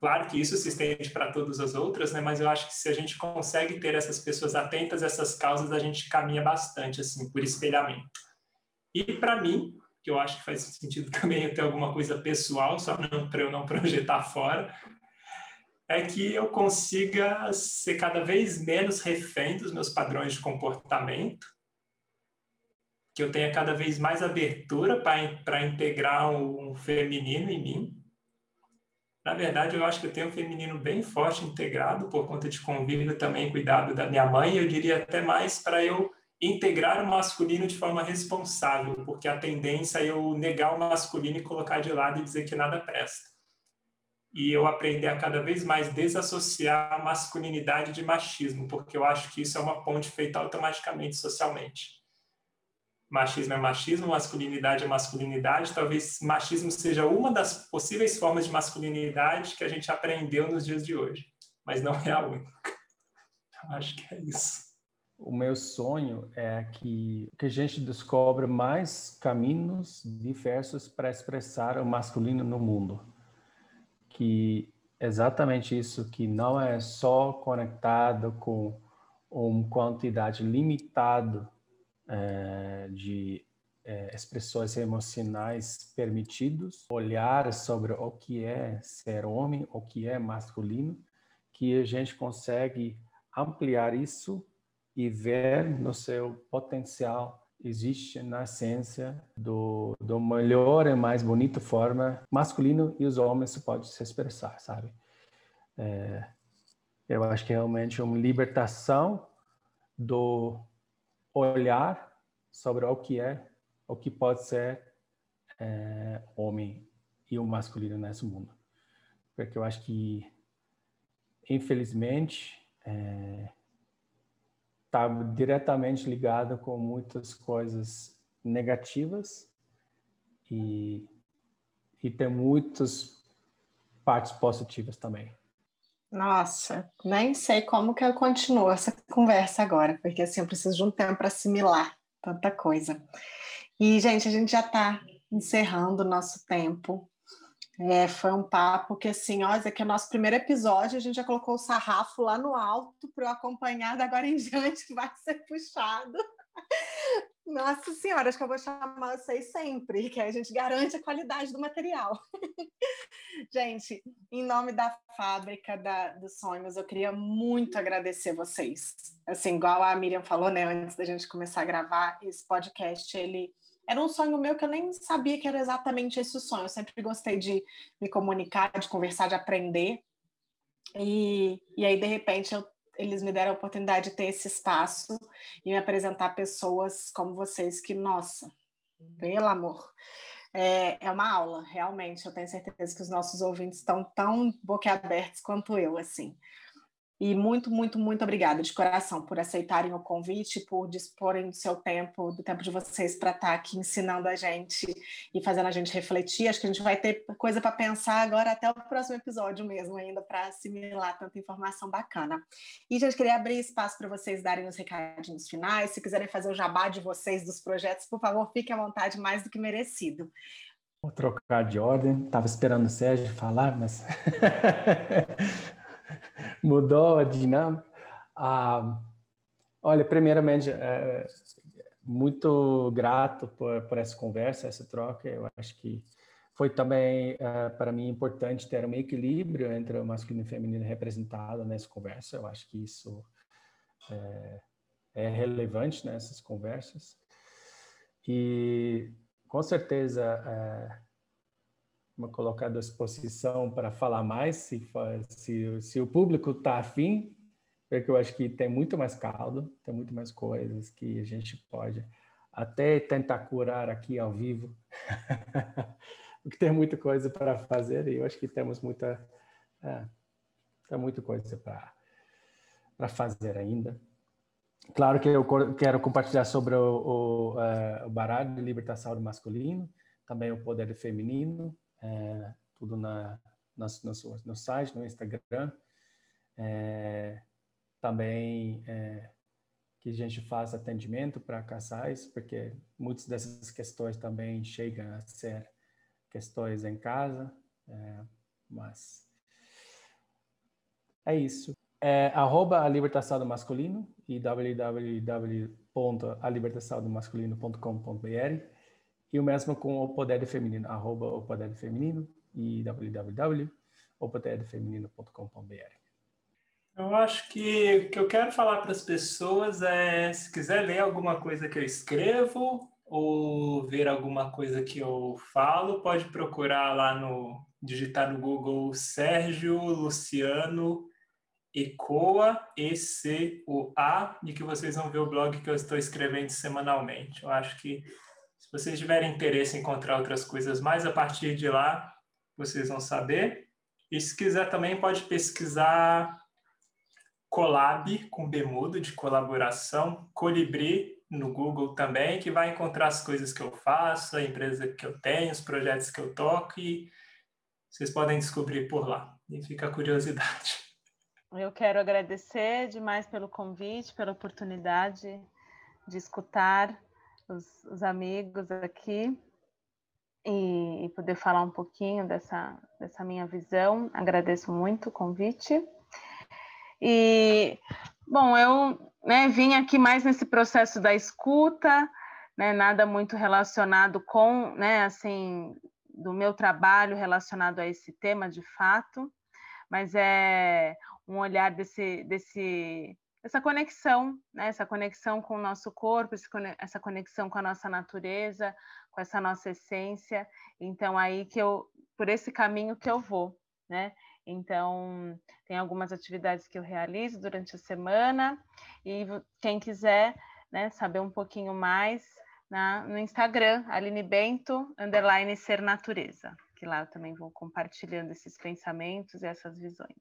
Claro que isso se estende para todas as outras, né? Mas eu acho que se a gente consegue ter essas pessoas atentas a essas causas, a gente caminha bastante, assim, por espelhamento. E para mim, que eu acho que faz sentido também eu ter alguma coisa pessoal, só para eu não projetar fora, é que eu consiga ser cada vez menos refém dos meus padrões de comportamento que eu tenha cada vez mais abertura para integrar um feminino em mim. Na verdade, eu acho que eu tenho um feminino bem forte integrado por conta de convívio também cuidado da minha mãe. Eu diria até mais para eu integrar o masculino de forma responsável, porque a tendência é eu negar o masculino e colocar de lado e dizer que nada presta. E eu aprender a cada vez mais desassociar a masculinidade de machismo, porque eu acho que isso é uma ponte feita automaticamente socialmente machismo é machismo, masculinidade é masculinidade. Talvez machismo seja uma das possíveis formas de masculinidade que a gente aprendeu nos dias de hoje, mas não é a única. Então, acho que é isso. O meu sonho é que, que a gente descubra mais caminhos diversos para expressar o masculino no mundo. Que exatamente isso, que não é só conectado com uma quantidade limitada é, de é, expressões emocionais permitidos, olhar sobre o que é ser homem, o que é masculino, que a gente consegue ampliar isso e ver no seu potencial existe na essência do, do melhor e mais bonita forma masculino e os homens podem se expressar, sabe? É, eu acho que é realmente uma libertação do olhar sobre o que é, o que pode ser é, homem e o masculino nesse mundo. Porque eu acho que, infelizmente, está é, diretamente ligado com muitas coisas negativas e, e tem muitas partes positivas também. Nossa, nem sei como que eu continuo essa conversa agora, porque assim eu preciso de um tempo para assimilar tanta coisa. E, gente, a gente já está encerrando o nosso tempo. É, foi um papo que, assim, ó, esse aqui é o nosso primeiro episódio, a gente já colocou o sarrafo lá no alto para eu acompanhar, agora em diante vai ser puxado. Nossa Senhora, acho que eu vou chamar vocês sempre, que a gente garante a qualidade do material. gente, em nome da fábrica da, dos sonhos, eu queria muito agradecer vocês. Assim, igual a Miriam falou, né, antes da gente começar a gravar esse podcast, ele era um sonho meu que eu nem sabia que era exatamente esse o sonho. Eu sempre gostei de me comunicar, de conversar, de aprender. E, e aí, de repente, eu eles me deram a oportunidade de ter esse espaço e me apresentar pessoas como vocês, que, nossa, pelo amor, é, é uma aula, realmente. Eu tenho certeza que os nossos ouvintes estão tão boquiabertos quanto eu, assim. E muito, muito, muito obrigada de coração por aceitarem o convite, por disporem do seu tempo, do tempo de vocês para estar tá aqui ensinando a gente e fazendo a gente refletir. Acho que a gente vai ter coisa para pensar agora até o próximo episódio mesmo, ainda para assimilar tanta informação bacana. E, gente, queria abrir espaço para vocês darem os recadinhos finais. Se quiserem fazer o jabá de vocês, dos projetos, por favor, fiquem à vontade, mais do que merecido. Vou trocar de ordem. Estava esperando o Sérgio falar, mas mudou a dinâmica. Ah, olha, primeiramente, é, muito grato por, por essa conversa, essa troca. Eu acho que foi também uh, para mim importante ter um equilíbrio entre o masculino e o feminino representado nessa conversa. Eu acho que isso é, é relevante nessas conversas. E com certeza colocar à disposição para falar mais, se, se, se o público está afim, porque eu acho que tem muito mais caldo, tem muito mais coisas que a gente pode até tentar curar aqui ao vivo. porque tem muita coisa para fazer e eu acho que temos muita é, tem muita coisa para para fazer ainda. Claro que eu quero compartilhar sobre o, o, é, o baralho de libertação do masculino, também o poder feminino, é, tudo na, no, no, no, site, no Instagram. É, também é, que a gente faz atendimento para casais, porque muitas dessas questões também chegam a ser questões em casa, é, mas é isso. É arroba a libertação do masculino e www.alibertaçãodomasculino.com.br e o mesmo com o poder feminino, arroba o poder feminino e www.opoderfeminino.com.br. Eu acho que o que eu quero falar para as pessoas é, se quiser ler alguma coisa que eu escrevo, ou ver alguma coisa que eu falo, pode procurar lá no digitar no Google Sérgio Luciano Ecoa, E-C-O-A, e que vocês vão ver o blog que eu estou escrevendo semanalmente. Eu acho que se vocês tiverem interesse em encontrar outras coisas mais a partir de lá, vocês vão saber. E se quiser também pode pesquisar Colab com Bemudo de colaboração, Colibri no Google também, que vai encontrar as coisas que eu faço, a empresa que eu tenho, os projetos que eu toco e vocês podem descobrir por lá. E fica a curiosidade. Eu quero agradecer demais pelo convite, pela oportunidade de escutar os, os amigos aqui e, e, poder falar um pouquinho dessa, dessa minha visão. Agradeço muito o convite. E, bom, eu né, vim aqui mais nesse processo da escuta, né, nada muito relacionado com, né, assim, do meu trabalho relacionado a esse tema de fato, mas é um olhar desse, desse essa conexão, né, essa conexão com o nosso corpo, essa conexão com a nossa natureza, com essa nossa essência. Então aí que eu, por esse caminho que eu vou, né? Então, tem algumas atividades que eu realizo durante a semana e quem quiser né, saber um pouquinho mais na, no Instagram, Aline Bento, underline Ser Natureza, que lá eu também vou compartilhando esses pensamentos e essas visões.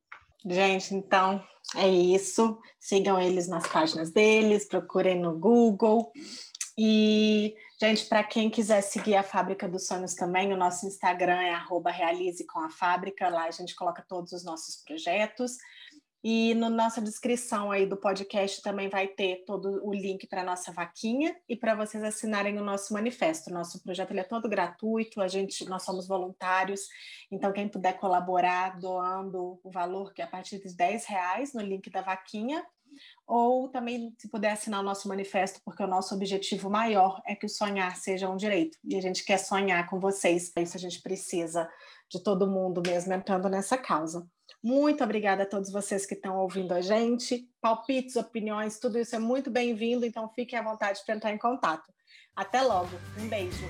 Gente, então é isso. Sigam eles nas páginas deles, procurem no Google. E, gente, para quem quiser seguir a Fábrica dos Sonhos também, o nosso Instagram é realize com a fábrica. Lá a gente coloca todos os nossos projetos. E na no nossa descrição aí do podcast também vai ter todo o link para a nossa vaquinha e para vocês assinarem o nosso manifesto. Nosso projeto é todo gratuito, a gente, nós somos voluntários, então quem puder colaborar doando o valor que é a partir de 10 reais no link da vaquinha, ou também se puder assinar o nosso manifesto, porque o nosso objetivo maior é que o sonhar seja um direito. E a gente quer sonhar com vocês. Para isso a gente precisa de todo mundo mesmo entrando nessa causa. Muito obrigada a todos vocês que estão ouvindo a gente. Palpites, opiniões, tudo isso é muito bem-vindo, então fiquem à vontade para entrar em contato. Até logo. Um beijo.